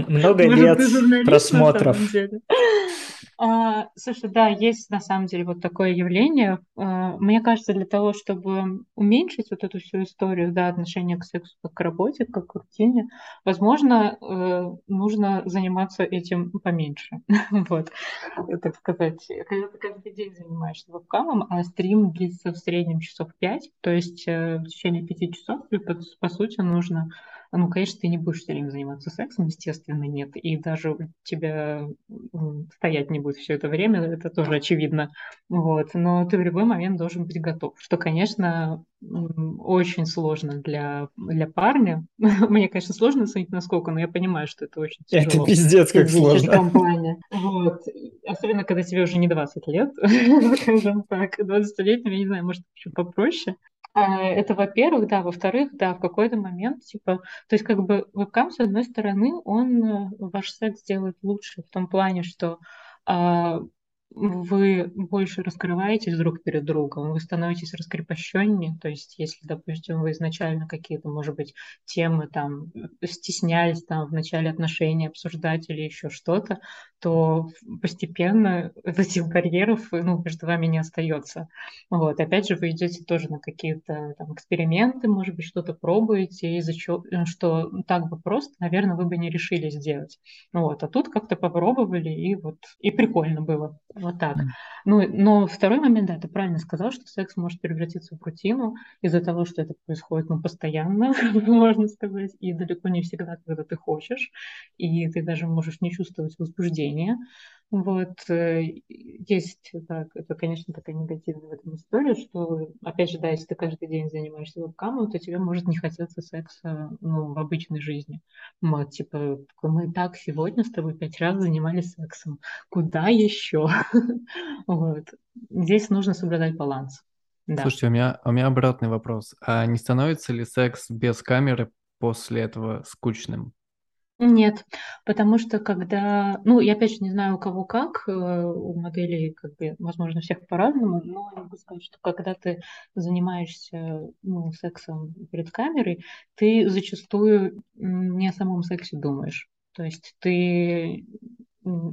Много Может, лет просмотров. А, слушай, да, есть на самом деле вот такое явление. А, Мне кажется, для того, чтобы уменьшить вот эту всю историю, да, отношение к сексу как к работе, как к рутине, возможно, э, нужно заниматься этим поменьше. Вот, так сказать. Когда ты каждый день занимаешься вебкамом, а стрим длится в среднем часов 5, то есть э, в течение 5 часов, по сути, нужно ну, конечно, ты не будешь все время заниматься сексом, естественно, нет. И даже у тебя стоять не будет все это время, это тоже очевидно. Вот. Но ты в любой момент должен быть готов. Что, конечно, очень сложно для, для парня. Мне, конечно, сложно оценить, насколько, но я понимаю, что это очень Это тяжело пиздец в как сложно. плане. Вот. Особенно, когда тебе уже не 20 лет, скажем так. 20-летним, я не знаю, может, еще попроще. А, Это, во-первых, да. Во-вторых, да, в какой-то момент, типа, то есть как бы вебкам, с одной стороны, он э, ваш секс делает лучше в том плане, что а, вы больше раскрываетесь друг перед другом, вы становитесь раскрепощеннее, то есть если, допустим, вы изначально какие-то, может быть, темы там стеснялись там в начале отношений обсуждать или еще что-то, то постепенно этих барьеров ну, между вами не остается. Вот. Опять же, вы идете тоже на какие-то там эксперименты, может быть, что-то пробуете, из-за чего, что так бы просто, наверное, вы бы не решили сделать. Вот. А тут как-то попробовали, и вот и прикольно было. Вот так. Ну, но второй момент, да, ты правильно сказал, что секс может превратиться в рутину из-за того, что это происходит, ну, постоянно, можно сказать, и далеко не всегда, когда ты хочешь, и ты даже можешь не чувствовать возбуждения. Вот, э, есть, да, это, конечно, такая негативная в этом история, что, опять же, да, если ты каждый день занимаешься вебкамом, то тебе может не хотеться секса, ну, в обычной жизни. Вот, типа, мы так сегодня с тобой пять раз занимались сексом. Куда еще? Вот. Здесь нужно соблюдать баланс. Слушайте, у меня, у меня обратный вопрос. А не становится ли секс без камеры после этого скучным? Нет, потому что когда, ну, я опять же не знаю у кого как, э, у моделей, как бы, возможно, всех по-разному, но я могу сказать, что когда ты занимаешься, ну, сексом перед камерой, ты зачастую не о самом сексе думаешь. То есть ты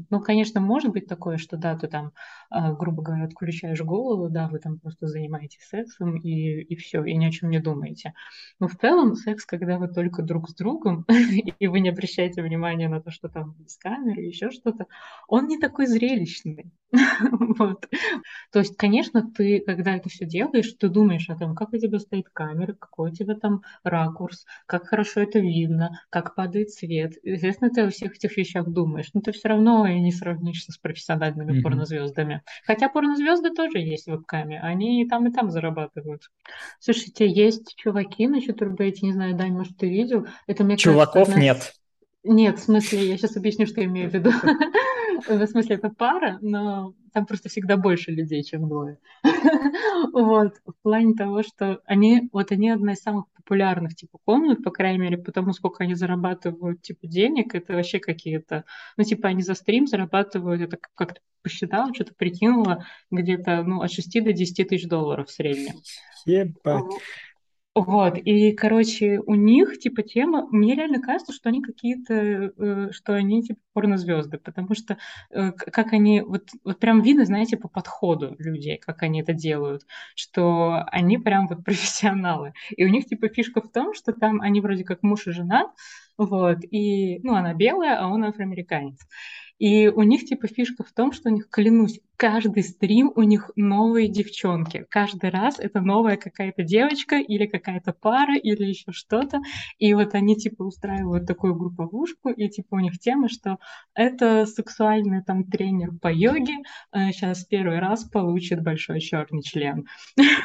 ну, конечно, может быть такое, что да, ты там, а, грубо говоря, отключаешь голову, да, вы там просто занимаетесь сексом и, и все, и ни о чем не думаете. Но в целом секс, когда вы только друг с другом, и вы не обращаете внимания на то, что там есть камеры, еще что-то, он не такой зрелищный. вот. То есть, конечно, ты, когда это все делаешь, ты думаешь о том, как у тебя стоит камера, какой у тебя там ракурс, как хорошо это видно, как падает свет. Естественно, ты о всех этих вещах думаешь, но ты все равно и не сравнишься с профессиональными mm-hmm. порнозвездами. Хотя порнозвезды тоже есть в вебкаме, они и там, и там зарабатывают. Слушайте, есть чуваки на чатурбейте, не знаю, Дань, может, ты видел? Это, мне Чуваков кажется, нет. Нет, в смысле, я сейчас объясню, что я имею в виду. В смысле, это пара, но там просто всегда больше людей, чем двое. Вот, в плане того, что они, вот они одна из самых популярных, типа, комнат, по крайней мере, потому сколько они зарабатывают, типа, денег, это вообще какие-то, ну, типа, они за стрим зарабатывают, это как-то посчитала, что-то прикинула, где-то, ну, от 6 до 10 тысяч долларов в среднем. Ебать. Вот, и, короче, у них, типа, тема, мне реально кажется, что они какие-то, э, что они, типа, порнозвезды, потому что э, как они, вот, вот прям видно, знаете, по подходу людей, как они это делают, что они прям вот профессионалы. И у них, типа, фишка в том, что там они вроде как муж и жена, вот, и, ну, она белая, а он афроамериканец. И у них типа фишка в том, что у них, клянусь, каждый стрим у них новые девчонки. Каждый раз это новая какая-то девочка или какая-то пара или еще что-то. И вот они типа устраивают такую групповушку, и типа у них тема, что это сексуальный там тренер по йоге сейчас э, первый раз получит большой черный член.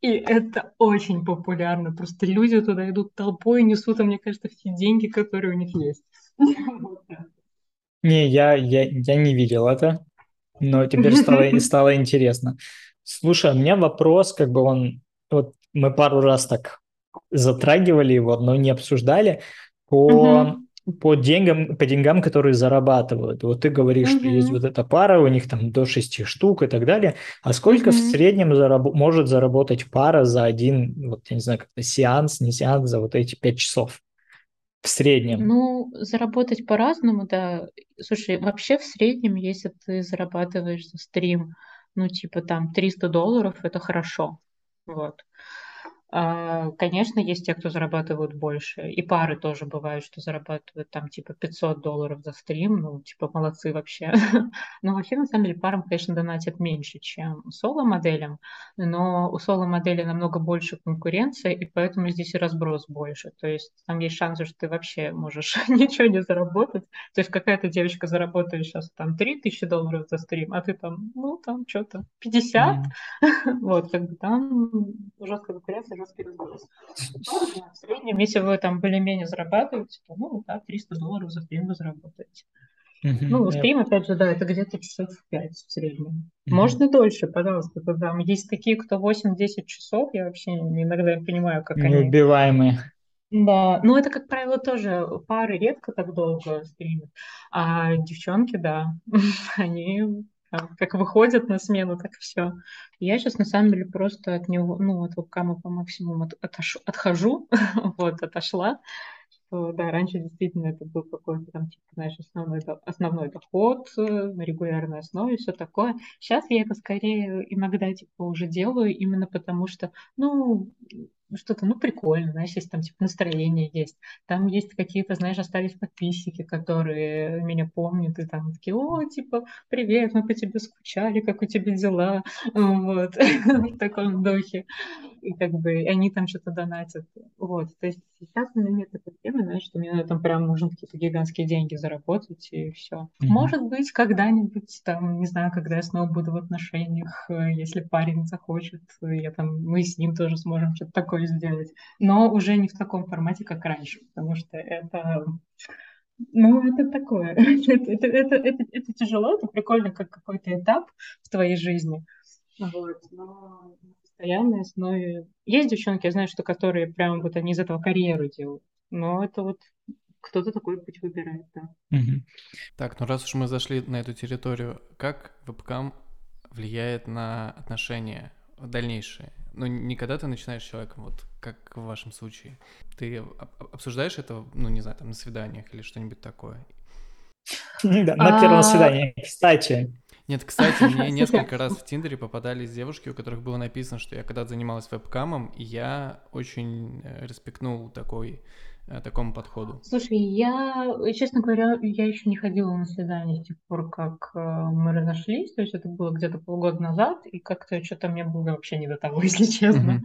И это очень популярно. Просто люди туда идут толпой и несут, а мне кажется, все деньги, которые у них есть. Не, я, я, я не видел это, но теперь стало, стало интересно. Слушай, у меня вопрос, как бы он, вот мы пару раз так затрагивали его, но не обсуждали по, по деньгам, по деньгам, которые зарабатывают. Вот ты говоришь, что есть вот эта пара, у них там до шести штук и так далее. А сколько в среднем зараб- может заработать пара за один, вот я не знаю, как-то сеанс, не сеанс, за вот эти пять часов? В среднем. Ну, заработать по-разному, да. Слушай, вообще в среднем, если ты зарабатываешь за стрим, ну, типа там 300 долларов, это хорошо. Вот. А, конечно, есть те, кто зарабатывают больше. И пары тоже бывают, что зарабатывают там типа 500 долларов за стрим. Ну, типа молодцы вообще. Но вообще, на самом деле, парам, конечно, донатят меньше, чем соло-моделям. Но у соло-модели намного больше конкуренции, и поэтому здесь и разброс больше. То есть там есть шансы, что ты вообще можешь ничего не заработать. То есть какая-то девочка заработает сейчас там 3000 долларов за стрим, а ты там, ну, там что-то 50. Mm. вот, как бы там жесткая конкуренция жесткий разброс. В среднем, если вы там более-менее зарабатываете, то, ну, да, 300 долларов за стрим вы заработаете. Uh-huh, ну, стрим, опять же, да, это где-то часов 5 в среднем. Uh-huh. Можно дольше, пожалуйста, там есть такие, кто 8-10 часов, я вообще иногда не понимаю, как они... Неубиваемые. Да, ну это, как правило, тоже пары редко так долго стримят, а девчонки, да, они как выходят на смену, так все. Я сейчас, на самом деле, просто от него, ну, от вебкама по максимуму от, отош, отхожу, вот, отошла. Что, да, раньше действительно это был какой-то там, типа, знаешь, основной, основной доход э, на регулярной основе, все такое. Сейчас я это скорее иногда, типа, уже делаю именно потому, что, ну, что-то, ну, прикольно, знаешь, если там, типа, настроение есть. Там есть какие-то, знаешь, остались подписчики, которые меня помнят, и там такие, о, типа, привет, мы по тебе скучали, как у тебя дела, вот, в таком духе. И как бы они там что-то донатят. Вот, то есть сейчас у меня нет такой темы, знаешь, что мне там прям нужно какие-то гигантские деньги заработать, и все. Mm-hmm. Может быть, когда-нибудь, там, не знаю, когда я снова буду в отношениях, э, если парень захочет, я там, мы с ним тоже сможем что-то такое такое сделать, но уже не в таком формате, как раньше, потому что это ну, это такое. это, это, это, это, это тяжело, это прикольно, как какой-то этап в твоей жизни. Вот, но на постоянной основе... Есть девчонки, я знаю, что которые прям вот они из этого карьеру делают, но это вот кто-то такой путь выбирает, да. Так, ну раз уж мы зашли на эту территорию, как вебкам влияет на отношения дальнейшие? Ну, не когда ты начинаешь с человеком, вот как в вашем случае. Ты об- обсуждаешь это, ну, не знаю, там, на свиданиях или что-нибудь такое? Да, на первом А, свидании. Кстати, Нет, кстати, мне несколько раз в Тиндере попадались девушки, у которых было написано, что я когда-то занималась вебкамом, и я очень э, респектнул такой, такому подходу. Слушай, я, э, честно говоря, я еще не ходила на свидание с тех пор, как э, мы разошлись, то есть это было где-то полгода назад, и как-то что-то мне было вообще не до того, если честно.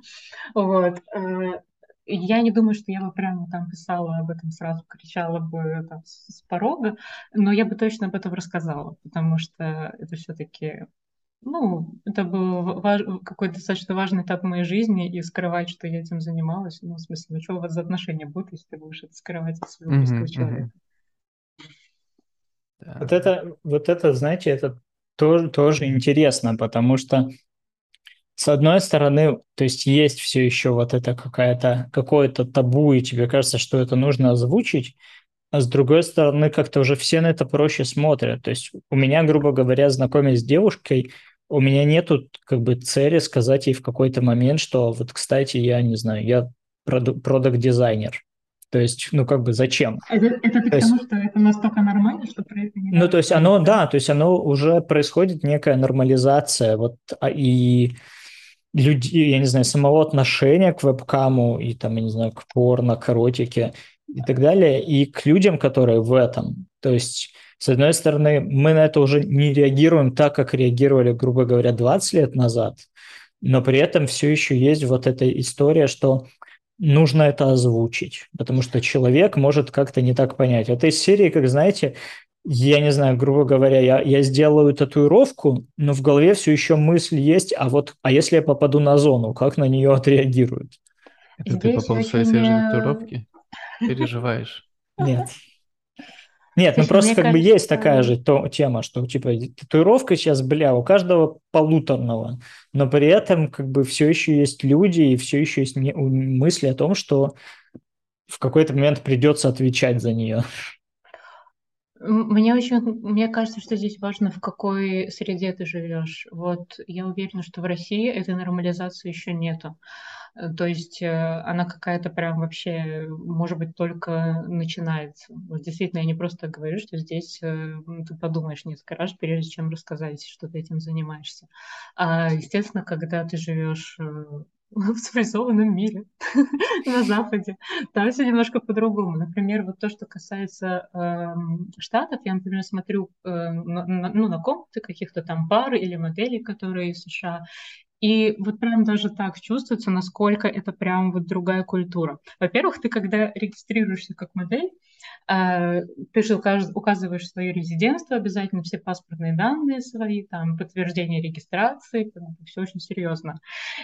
Вот. э, Я не думаю, что я бы прямо там писала об этом сразу, кричала бы там с порога, но я бы точно об этом рассказала, потому что это все-таки, ну, это был какой-то достаточно важный этап моей жизни, и скрывать, что я этим занималась, ну, в смысле, ну, что у вас за отношения будут, если ты будешь это скрывать от своего близкого мгм. человека? Да. вот это, вот это, знаете, это тоже, тоже интересно, потому что с одной стороны, то есть есть все еще вот это какая-то, какое-то табу, и тебе кажется, что это нужно озвучить, а с другой стороны, как-то уже все на это проще смотрят. То есть у меня, грубо говоря, знакомясь с девушкой, у меня нету как бы цели сказать ей в какой-то момент, что вот, кстати, я не знаю, я продукт-дизайнер. То есть, ну как бы зачем? Это, это ты То к есть- тому, что это настолько нормально, что про это не Ну, то есть оно, да, то есть оно уже происходит некая нормализация, вот, а, и люди, я не знаю, самого отношения к вебкаму и там, я не знаю, к порно, к эротике и так далее, и к людям, которые в этом. То есть, с одной стороны, мы на это уже не реагируем так, как реагировали, грубо говоря, 20 лет назад, но при этом все еще есть вот эта история, что нужно это озвучить, потому что человек может как-то не так понять. Это из серии, как знаете, я не знаю, грубо говоря, я, я сделаю татуировку, но в голове все еще мысль есть, а вот, а если я попаду на зону, как на нее отреагируют? Это ты по Здесь поводу своей очень, свежей татуировки переживаешь? Нет. Нет, ну просто как бы есть кажется- такая же то, тема, что типа татуировка сейчас, бля, у каждого полуторного, но при этом как бы все еще есть люди и все еще есть не- мысли о том, что в какой-то момент придется отвечать за нее. Мне очень, мне кажется, что здесь важно, в какой среде ты живешь. Вот я уверена, что в России этой нормализации еще нету. Э, То есть э, она какая-то прям вообще, может быть, только начинается. Вот действительно, я не просто говорю, что здесь э, ты подумаешь несколько раз, прежде чем рассказать, что ты этим занимаешься. А, естественно, когда ты живешь э, в цивилизованном мире, на Западе, там все немножко по-другому. Например, вот то, что касается эм, Штатов, я, например, смотрю э, на, на- ну, на комнаты каких-то там пар или моделей, которые из США, и вот прям даже так чувствуется, насколько это прям вот другая культура. Во-первых, ты когда регистрируешься как модель, э, ты же указ- указываешь свое резидентство, обязательно все паспортные данные свои, там, подтверждение регистрации, все очень серьезно.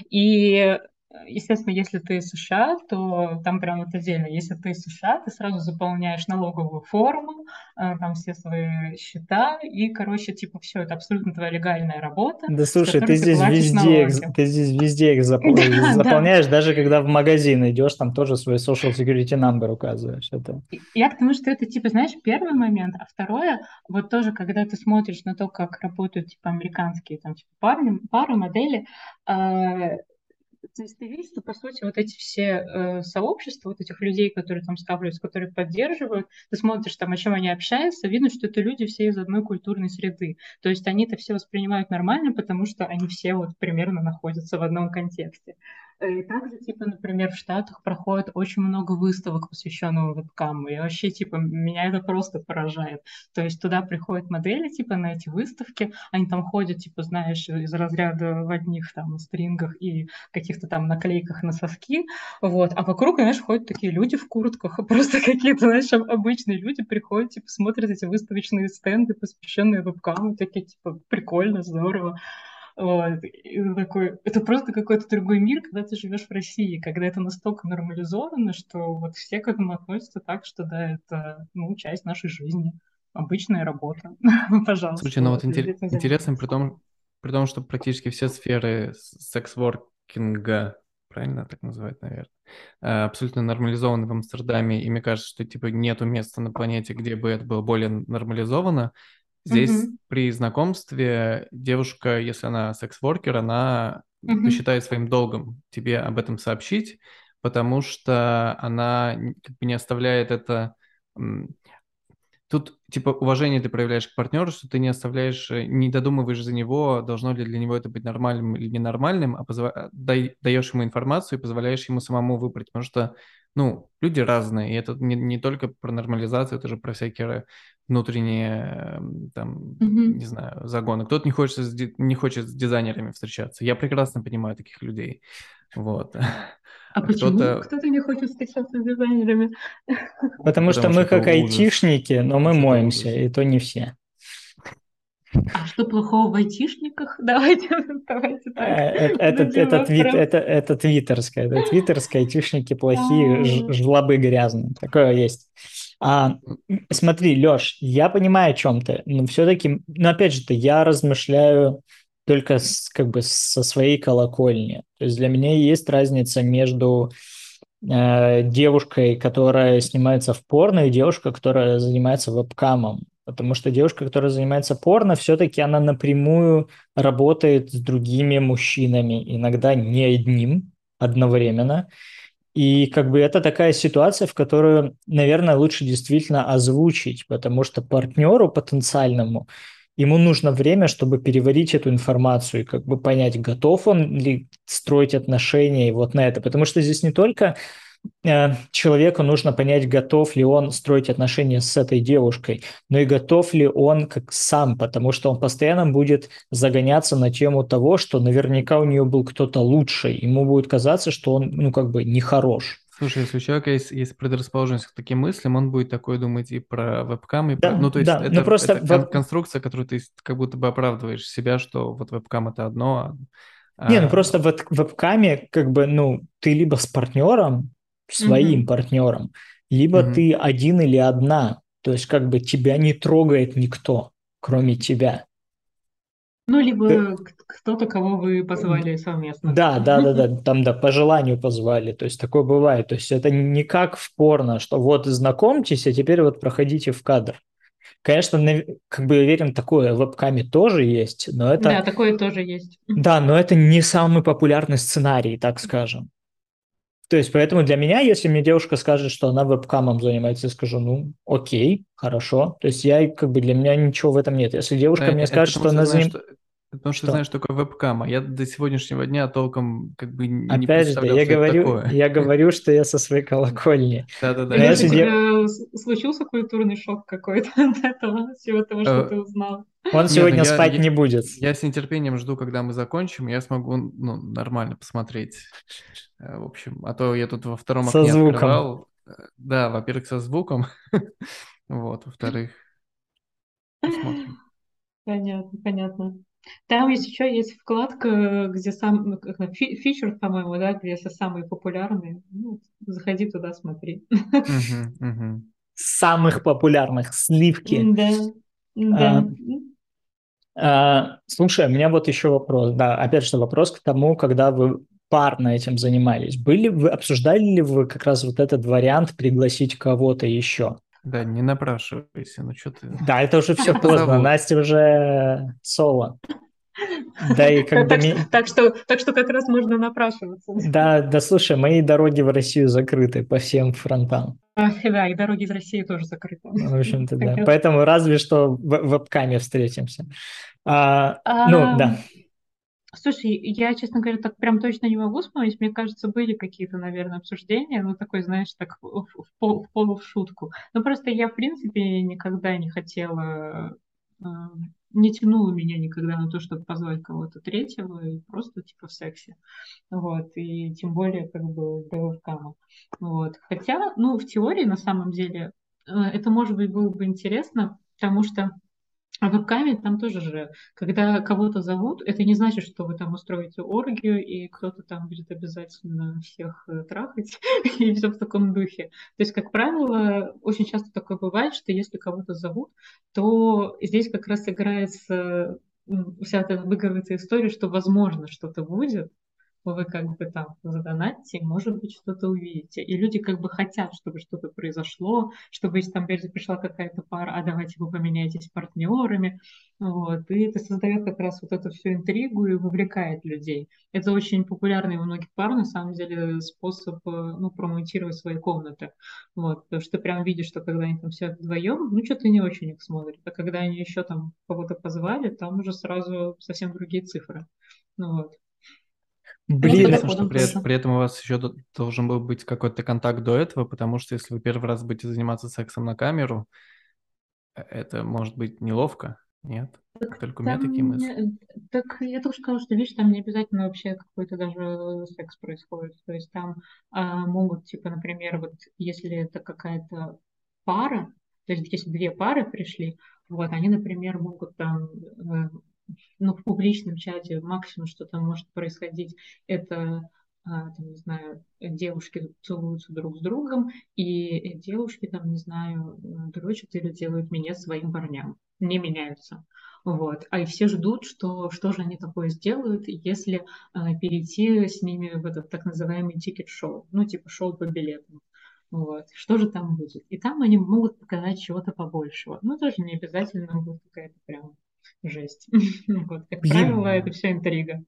И Естественно, если ты из США, то там прям вот отдельно. Если ты из США, ты сразу заполняешь налоговую форму, э, там все свои счета, и, короче, типа, все, это абсолютно твоя легальная работа. Да слушай, ты здесь платишь везде, их- ты здесь везде их запол- Да, да. заполняешь, даже когда в магазин идешь, там тоже свой social security number указываешь. Это Я к тому, что это, типа, знаешь, первый момент, а второе, вот тоже, когда ты смотришь на то, как работают, типа, американские, там, типа, парни, пары, модели, э, ты видишь, что, по сути, вот эти все э, сообщества, вот этих людей, которые там скапливаются, которые поддерживают, ты смотришь там, о чем они общаются, видно, что это люди все из одной культурной среды. То есть они это все воспринимают нормально, потому что они все вот примерно находятся в одном контексте. Э, И также, типа, например, в Штатах проходит очень много выставок, посвященных вебкаму, и вообще, типа, меня это просто поражает. То есть туда приходят модели, типа, на эти выставки, они там ходят, типа, знаешь, из разряда в одних там стрингах и каких-то там наклейках на соски, вот, а вокруг, знаешь, ходят такие люди в куртках, просто какие-то, знаешь, об- обычные люди приходят, типа, смотрят эти выставочные стенды, посвященные вебкаму, такие, типа, прикольно, здорово. Вот. И такой, это просто какой-то другой мир, когда ты живешь в России, когда это настолько нормализовано, что вот все к этому относятся так, что да, это ну, часть нашей жизни, обычная работа. Пожалуйста. Слушай, ну вот интер- интересно, при том, при том, что практически все сферы секс-воркинга правильно так называть, наверное, э, абсолютно нормализованы в Амстердаме, и мне кажется, что типа нету места на планете, где бы это было более нормализовано. Здесь mm-hmm. при знакомстве девушка, если она секс-воркер, она mm-hmm. посчитает своим долгом тебе об этом сообщить, потому что она как бы не оставляет это Тут, типа, уважение ты проявляешь к партнеру, что ты не оставляешь, э, не додумываешь за него, должно ли для него это быть нормальным или ненормальным, а позва... Э, даешь ему информацию и позволяешь ему самому выбрать. Потому что, ну, люди разные, и это не, не только про нормализацию, это же про всякие внутренние, эм, там, mm-hmm. не знаю, загоны. Кто-то не хочет, с, не хочет с дизайнерами встречаться. Я прекрасно понимаю таких людей. Вот. А почему кто-то... кто-то не хочет встречаться с дизайнерами? Потому, Потому что, что мы как ужас. айтишники, но мы это моемся, ужас. и то не все. А что плохого в айтишниках? Давайте, давайте так. Э, это, это, твит, это, это твиттерское. Это твиттерское, айтишники плохие, жлобы грязные. Такое есть. А, смотри, Леш, я понимаю, о чем ты, но все-таки, ну, опять же, я размышляю только с, как бы со своей колокольни. То есть для меня есть разница между э, девушкой, которая снимается в порно, и девушкой, которая занимается вебкамом. Потому что девушка, которая занимается порно, все-таки она напрямую работает с другими мужчинами, иногда не одним одновременно. И как бы это такая ситуация, в которую, наверное, лучше действительно озвучить, потому что партнеру потенциальному ему нужно время, чтобы переварить эту информацию и как бы понять, готов он ли строить отношения и вот на это. Потому что здесь не только человеку нужно понять, готов ли он строить отношения с этой девушкой, но и готов ли он как сам, потому что он постоянно будет загоняться на тему того, что наверняка у нее был кто-то лучший, ему будет казаться, что он, ну, как бы нехорош. Слушай, если у человека есть, есть предрасположенность к таким мыслям, он будет такое думать и про вебкам, и да, про... Ну, то есть да, это, просто это веб... конструкция, которую ты как будто бы оправдываешь себя, что вот вебкам — это одно, а... Не, ну просто в вебкаме как бы, ну, ты либо с партнером, своим mm партнером, либо mm ты один или одна. То есть как бы тебя не трогает никто, кроме тебя. Ну, либо кто-то, кого вы позвали совместно. Да, да, да, да, там, да, по желанию позвали, то есть такое бывает. То есть это не как в порно, что вот знакомьтесь, а теперь вот проходите в кадр. Конечно, как бы уверен, такое в вебкаме тоже есть, но это... Да, такое тоже есть. Да, но это не самый популярный сценарий, так скажем. То есть, поэтому для меня, если мне девушка скажет, что она вебкамом занимается, я скажу, ну, окей, хорошо. То есть, я, как бы, для меня ничего в этом нет. Если девушка да, мне скажет, что она занимается... Потому что, что? знаешь, только вебкам, а я до сегодняшнего дня толком как бы не Опять представлял, же, я говорю, такое. я говорю, что я со своей колокольни. Да-да-да. Если тебе случился культурный шок какой-то от этого, всего того, что э, ты узнал. Он Нет, сегодня ну, я, спать я, не будет. Я с нетерпением жду, когда мы закончим, я смогу ну, нормально посмотреть. Э, в общем, а то я тут во втором со окне звуком. открывал. Э, да, во-первых, со звуком. вот, во-вторых, посмотрим. Понятно, понятно. Там есть еще есть вкладка, где сам ну, фичер, по-моему, да, где все самые популярные. Ну, заходи туда, смотри. Самых популярных сливки. Да. Да. А, а, слушай, у меня вот еще вопрос. Да, опять же вопрос к тому, когда вы парно этим занимались. Были вы обсуждали ли вы как раз вот этот вариант пригласить кого-то еще? Да, не напрашивайся, ну что ты... Да, это уже все поздно, Настя уже соло. Да, и когда так, ми... так, что, так что как раз можно напрашиваться. Да, да, слушай, мои дороги в Россию закрыты по всем фронтам. А, да, и дороги из России тоже закрыты. В общем-то, да. Поэтому разве что в вебкаме встретимся. А, а... Ну, да. Слушай, я, честно говоря, так прям точно не могу вспомнить. Мне кажется, были какие-то, наверное, обсуждения, ну, такой, знаешь, так в, в, пол, в полу в шутку. Но просто я, в принципе, никогда не хотела, э, не тянула меня никогда на то, чтобы позвать кого-то третьего, и просто, типа, в сексе. Вот, и тем более, как бы, для вебкама. Вот. Хотя, ну, в теории, на самом деле, э, это, может быть, было бы интересно, потому что а вебкаме там тоже же, когда кого-то зовут, это не значит, что вы там устроите оргию, и кто-то там будет обязательно всех э, трахать, и все в таком духе. То есть, как правило, очень часто такое бывает, что если кого-то зовут, то здесь как раз играется вся эта выговоренная история, что возможно что-то будет, вы как бы там задонатьте, может быть, что-то увидите. И люди как бы хотят, чтобы что-то произошло, чтобы если там пришла какая-то пара, а давайте вы поменяетесь партнерами. Вот. И это создает как раз вот эту всю интригу и вовлекает людей. Это очень популярный у многих пар, на самом деле, способ э, ну, промонтировать свои комнаты. Вот. Потому что ты прям видишь, что когда они там все вдвоем, ну, что-то не очень их смотрят. А когда они еще там кого-то позвали, там уже сразу совсем другие цифры. Ну, вот. Блин, Интересно, что при, при этом у вас еще должен был быть какой-то контакт до этого, потому что если вы первый раз будете заниматься сексом на камеру, э, это может быть неловко, нет? Так Только у меня такие мысли. Не, так я тоже сказала, что, видишь, там не обязательно вообще какой-то даже секс происходит. То есть там а, могут, типа, например, вот если это какая-то пара, то есть если две пары пришли, вот, они, например, могут там ну, в публичном чате максимум, что там может происходить, это а, там, не знаю, девушки целуются друг с другом, и девушки, там, не знаю, дрочат или делают меня своим парням, не меняются. Вот. А и все ждут, что, что же они такое сделают, если а, перейти с ними в этот так называемый ticket show, ну, типа шоу по билетам. Вот. Что же там будет? И там они могут показать чего-то побольшего. Ну, тоже не обязательно будет какая-то прям жесть. вот, как Блин. правило, это все интрига.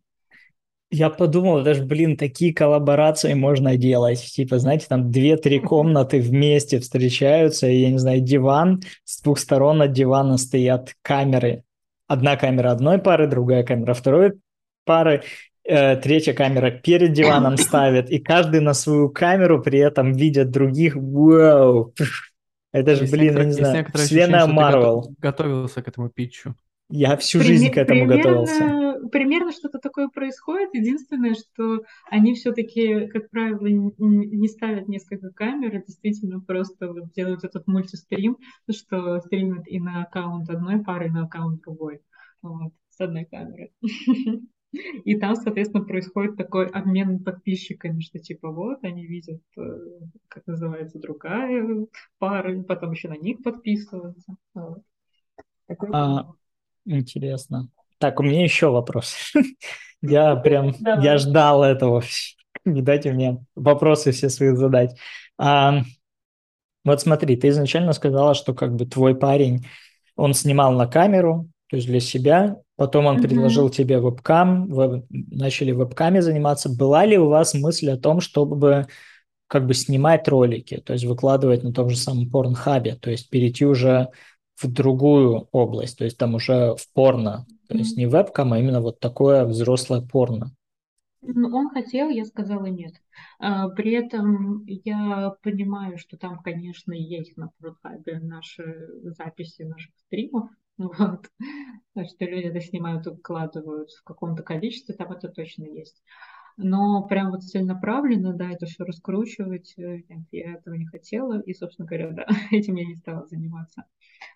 Я подумал, даже, блин, такие коллаборации можно делать. Типа, знаете, там две-три комнаты вместе встречаются, и, я не знаю, диван, с двух сторон от дивана стоят камеры. Одна камера одной пары, другая камера второй пары, э, третья камера перед диваном ставит, и каждый на свою камеру при этом видят других. Вау! Это же, блин, я не знаю, вселенная Марвел. Готовился к этому питчу. Я всю Пример, жизнь к этому примерно, готовился. Примерно что-то такое происходит. Единственное, что они все-таки, как правило, не ставят несколько камер, а действительно просто делают этот мультистрим, что стримят и на аккаунт одной пары, и на аккаунт другой. Вот, с одной камеры. И там, соответственно, происходит такой обмен подписчиками, что типа вот они видят, э, как называется, другая пара, потом еще на них подписываются. Вот. Такой а, Интересно. Так, у меня еще вопрос. Я прям, я ждал этого. Не дайте мне вопросы все свои задать. А, вот смотри, ты изначально сказала, что как бы твой парень, он снимал на камеру, то есть для себя, потом он предложил тебе вебкам, вы начали вебками заниматься. Была ли у вас мысль о том, чтобы как бы снимать ролики, то есть выкладывать на том же самом порнхабе, то есть перейти уже в другую область, то есть там уже в порно, то есть не вебкам, а именно вот такое взрослое порно. Ну, он хотел, я сказала нет. А, при этом я понимаю, что там, конечно, есть на Порнхабе наши записи наших стримов, вот. Что люди это снимают и выкладывают в каком-то количестве, там это точно есть. Но прям вот целенаправленно, да, это все раскручивать, э, нет, я этого не хотела, и, собственно говоря, да, этим я не стала заниматься.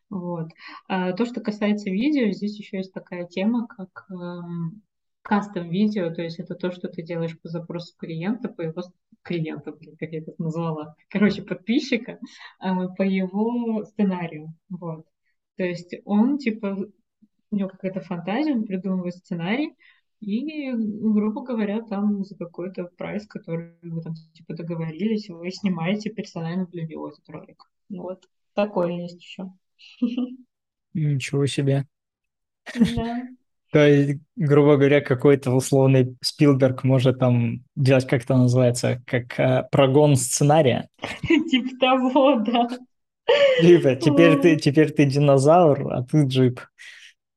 Вот. А то, что касается видео, здесь еще есть такая тема, как эм, кастом видео, то есть это то, что ты делаешь по запросу клиента, по его клиента, блин, как я это назвала, короче, подписчика, э, по его сценарию, вот. То есть он, типа, у него какая-то фантазия, он придумывает сценарий, и, грубо говоря, там за какой-то прайс, который вы там типа договорились, вы снимаете персонально для него этот ролик. Вот. Такое есть еще. Ничего себе. Да. То есть, грубо говоря, какой-то условный Спилберг может там делать, как это называется, как э, прогон сценария. Типа того, да. Типа, теперь ты, теперь ты динозавр, а ты джип.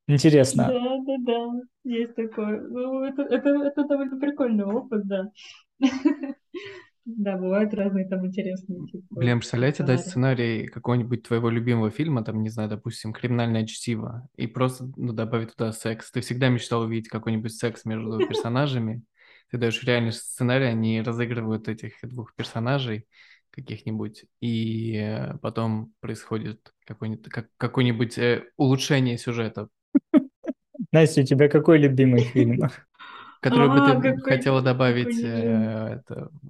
Интересно. Да, да, да, есть такое. Ну, это, это, это довольно прикольный опыт, да. Да, бывают разные там интересные типа. Блин, представляете, дать сценарий какого-нибудь твоего любимого фильма, там, не знаю, допустим, «Криминальное чтиво», и просто ну, добавить туда секс. Ты всегда мечтал увидеть какой-нибудь секс между персонажами. Ты даешь реальный сценарий, они разыгрывают этих двух персонажей каких-нибудь, и э, потом происходит какое-нибудь, как, какое-нибудь э, улучшение сюжета Настя, у тебя какой любимый фильм? Который бы А, ты хотела добавить э,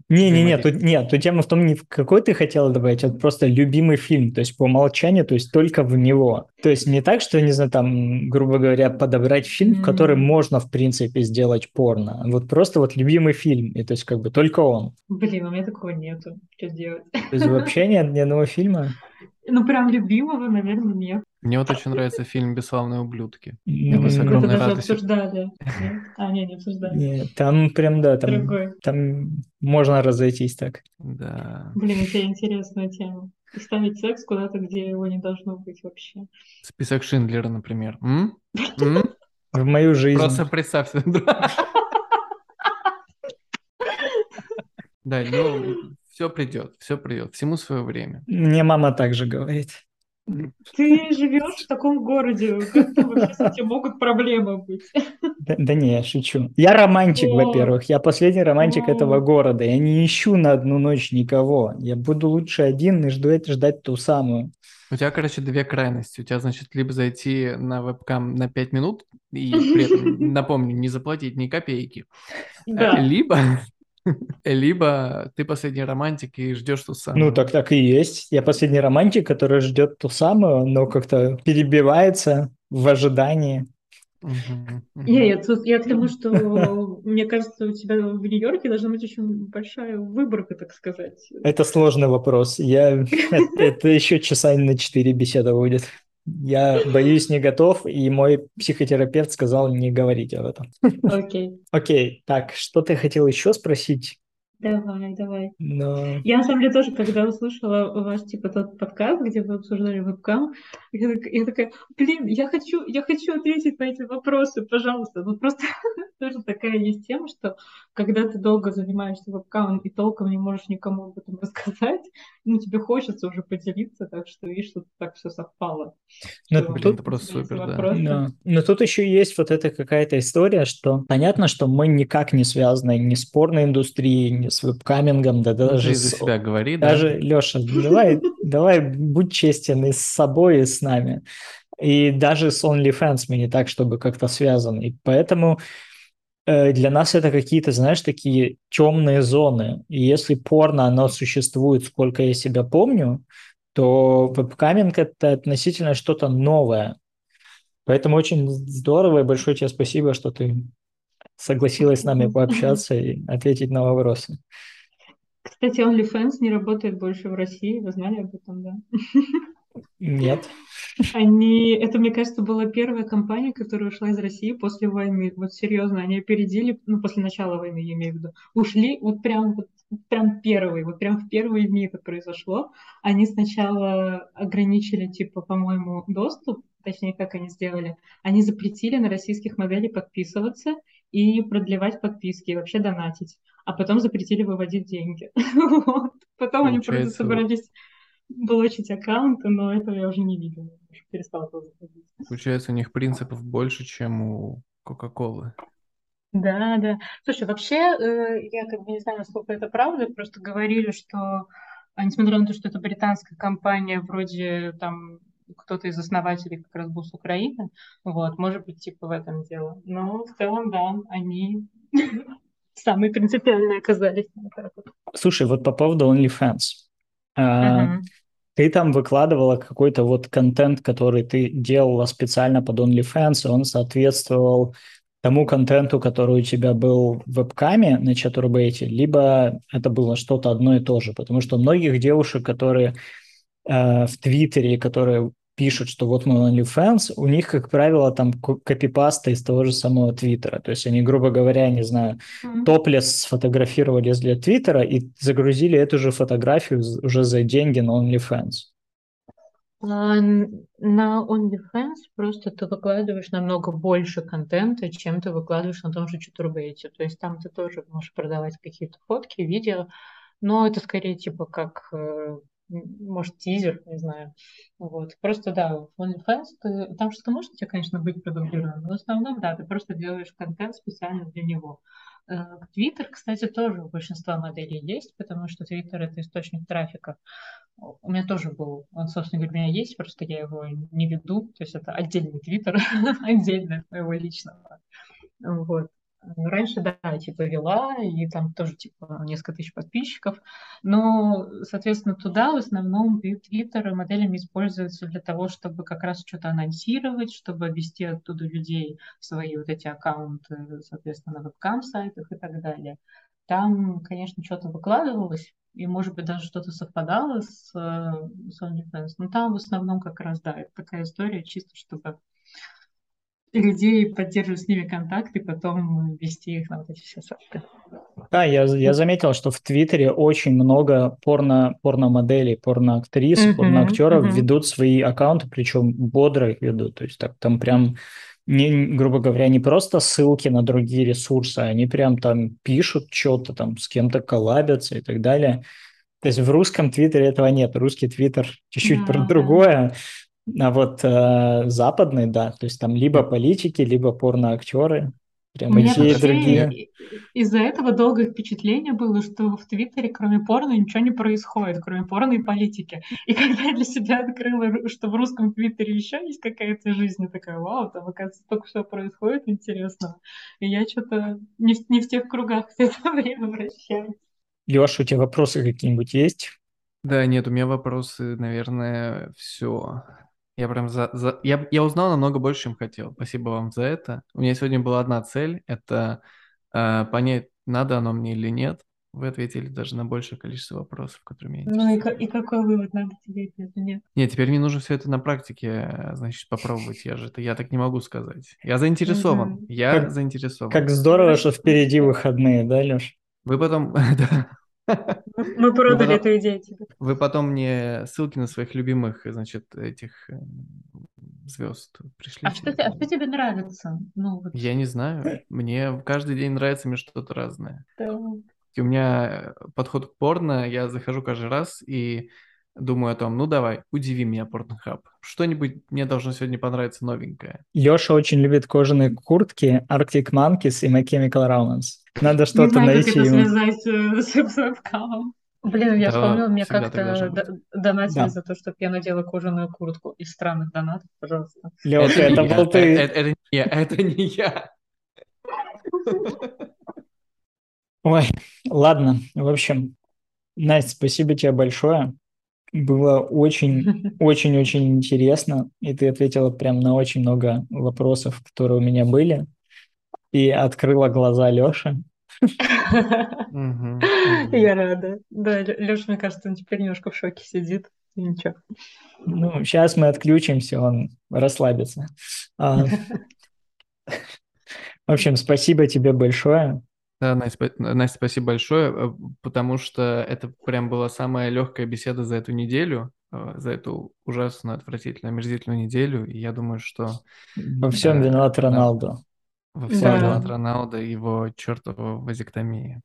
Не-не-не, тут, нет, тут тема в том, не в какой ты хотела добавить, а просто любимый фильм, то есть по умолчанию, то есть только в него. То есть не так, что, не знаю, там, грубо говоря, подобрать фильм, в который можно, в принципе, сделать порно. А Вот просто вот любимый фильм, и то есть как бы только он. Блин, у меня такого нету. Что делать? То есть вообще нет ни одного фильма. Ну, прям любимого, наверное, нет. Мне вот очень нравится фильм «Бесславные ублюдки». М, бы с Это огромной даже радостью. обсуждали. Нет? А, не, не обсуждали. Нет, там прям, да, там, Другой. там можно разойтись так. Да. Блин, у тебя интересная тема. И ставить секс куда-то, где его не должно быть вообще. Список Шиндлера, например. М? М? В мою жизнь. Просто представь себе. да. Да, ну, все придет, все придет, всему свое время. Мне мама также говорит. Ты живешь в таком городе, как вообще с этим могут проблемы быть? Да, да не, я шучу. Я романтик, О. во-первых. Я последний романтик О. этого города. Я не ищу на одну ночь никого. Я буду лучше один и жду, ждать ту самую. У тебя, короче, две крайности. У тебя, значит, либо зайти на вебкам на 5 минут и при этом, напомню, не заплатить ни копейки. Да. Либо, либо ты последний романтик и ждешь ту самую. Ну, так так и есть. Я последний романтик, который ждет ту самую, но как-то перебивается в ожидании. Мгм, мгм. Не, я, к тому, что мне кажется, у тебя в Нью-Йорке должна быть очень большая выборка, так сказать. Это сложный вопрос. Я... Это, это еще часа на четыре беседа будет. Я боюсь, не готов, и мой психотерапевт сказал не говорить об этом. Окей, Окей, так, что ты хотел еще спросить? Давай, давай. Но... Я, на самом деле, тоже, когда услышала ваш, типа, тот подкаст, где вы обсуждали вебкам, я, так- я такая, блин, я хочу, я хочу ответить на эти вопросы, пожалуйста. Ну, просто тоже такая есть тема, что когда ты долго занимаешься вебкамом и толком не можешь никому об этом рассказать, ну, тебе хочется уже поделиться, так что, видишь, что так все совпало. Ну, Что блин, у это просто супер, да. вопросы. Да. Но тут еще есть вот эта какая-то история, что понятно, что мы никак не связаны ни с порноиндустрией, ни с вебкамингом, да Ну, даже ты за с... себя говори, да? Даже, Леша, давай, давай будь честен и с собой, и с нами. И даже с OnlyFans мы не так, чтобы как-то связаны. И поэтому э, для нас это какие-то, знаешь, такие темные зоны. И если порно, оно существует, сколько я себя помню, то вебкаминг – это относительно что-то новое. Поэтому очень здорово и большое тебе спасибо, что ты согласилась с нами пообщаться и ответить на вопросы. Кстати, OnlyFans не работает больше в России, вы знали об этом, да? Нет. Они, это, мне кажется, была первая компания, которая ушла из России после войны. Вот серьезно, они опередили, ну, после начала войны, я имею в виду. Ушли вот прям, вот, прям первые, вот прям в первые дни это произошло. Они сначала ограничили, типа, по-моему, доступ, точнее, как они сделали. Они запретили на российских моделей подписываться и продлевать подписки, и вообще донатить. А потом запретили выводить деньги. Вот. Потом они просто собрались блочить аккаунты, но этого я уже не видела. Уже перестала туда заходить. Получается, у них принципов больше, чем у Кока-Колы. Да, да. Слушай, вообще, э, я как бы не знаю, насколько это правда, просто говорили, что, несмотря на то, что это британская компания, вроде там кто-то из основателей как раз был с Украины, вот, может быть, типа в этом дело. Но в целом, да, они самые принципиальные оказались. Слушай, вот по поводу OnlyFans. А. Ты там выкладывала какой-то вот контент, который ты делала специально под OnlyFans, и он соответствовал тому контенту, который у тебя был в вебкаме на чатурбейте, либо это было что-то одно и то же. Потому что многих девушек, которые э, в Твиттере, которые пишут, что вот мы OnlyFans, у них, как правило, там ко- копипаста из того же самого Твиттера. То есть они, грубо говоря, не знаю, Мгм. топлес сфотографировали для Твиттера и загрузили эту же фотографию уже за деньги на OnlyFans. А, На OnlyFans просто ты выкладываешь намного больше контента, чем ты выкладываешь на том же Чатурбейте. То есть там ты тоже можешь продавать какие-то фотки, видео, но это скорее типа как, э, может, тизер, не знаю. Вот. Просто, да, в OnlyFans ты, там что-то может у тебя, конечно, быть продублировано, но в основном, да, ты просто делаешь контент специально для него. Э, Твиттер, кстати, тоже у большинства моделей есть, потому что Твиттер — это источник трафика. У меня тоже был, он, собственно говоря, у меня есть, просто я его не веду, то есть это отдельный твиттер, отдельно от моего личного. Вот. Раньше, да, типа вела, и там тоже типа несколько тысяч подписчиков, но, соответственно, туда в основном Твиттер моделями используются для того, чтобы как раз что-то анонсировать, чтобы ввести оттуда людей в свои вот эти аккаунты, соответственно, на вебкам-сайтах и так далее. Там, конечно, что-то выкладывалось, и, может быть, даже что-то совпадало с, э, с OnlyFans, но там в основном как раз, да, это такая история чисто, чтобы людей, поддерживать с ними контакт и потом вести их на вот эти все сайты. Да, я, я заметил, что в Твиттере очень много порно, порно-моделей, порно-актрис, uh-huh, порно-актеров uh-huh. ведут свои аккаунты, причем бодро их ведут. То есть так, там прям, не, грубо говоря, не просто ссылки на другие ресурсы, они прям там пишут что-то, там с кем-то коллабятся и так далее. То есть в русском Твиттере этого нет. Русский Твиттер чуть-чуть да, про другое. А вот э, западный, да, то есть там либо политики, либо порноактеры, прям и те, и другие. Из-за этого долгое впечатление было, что в Твиттере кроме порно ничего не происходит, кроме порно и политики. И когда я для себя открыла, что в русском Твиттере еще есть какая-то жизнь, я такая, вау, там, оказывается, только что происходит интересно. И я что-то не, в, не в тех кругах все это время вращаюсь. Леша, у тебя вопросы какие-нибудь есть? Да, нет, у меня вопросы, наверное, все. Я прям за, за... Я, я узнал намного больше, чем хотел. Спасибо вам за это. У меня сегодня была одна цель. Это э, понять, надо оно мне или нет. Вы ответили даже на большее количество вопросов, которые меня интересуют. Ну и, и какой вывод, надо тебе или нет? Нет, теперь мне нужно все это на практике, значит, попробовать. Я же это, я так не могу сказать. Я заинтересован. Я как, заинтересован. Как здорово, что впереди выходные, да, Леш? Вы потом... Мы продали эту идею тебе. Вы потом мне ссылки на своих любимых, значит, этих э, звезд пришли. А что, а что тебе нравится? Ну, вот. Я не знаю. Мне каждый день нравится мне что-то разное. Так. У меня подход к порно, я захожу каждый раз и думаю о том, ну давай, удиви меня, Pornhub. Что-нибудь мне должно сегодня понравиться новенькое. Леша очень любит кожаные куртки, Arctic Monkeys и My Chemical Romance. Надо что-то найти. Не знаю, как это связать с вебкамом. Блин, я да, вспомнила, мне как-то донатили да. за то, чтобы я надела кожаную куртку из странных донатов, пожалуйста. Леша, это, это был ты. Это, это, не, это не я. Ой, ладно, в общем, Настя, спасибо тебе большое. Было очень, очень, очень интересно, и ты ответила прям на очень много вопросов, которые у меня были, и открыла глаза Лёши. Я рада. Да, Леша, мне кажется, он теперь немножко в шоке сидит. Ничего. Ну, сейчас мы отключимся, он расслабится. А, в общем, спасибо тебе большое. Да, Настя, Настя, спасибо большое, э, потому что это прям была самая легкая беседа за эту неделю, э, за эту ужасную, отвратительную, омерзительную неделю. И я думаю, что... Во всем виноват Роналду. Во всем да. виноват Роналдо и его чертова вазектомия.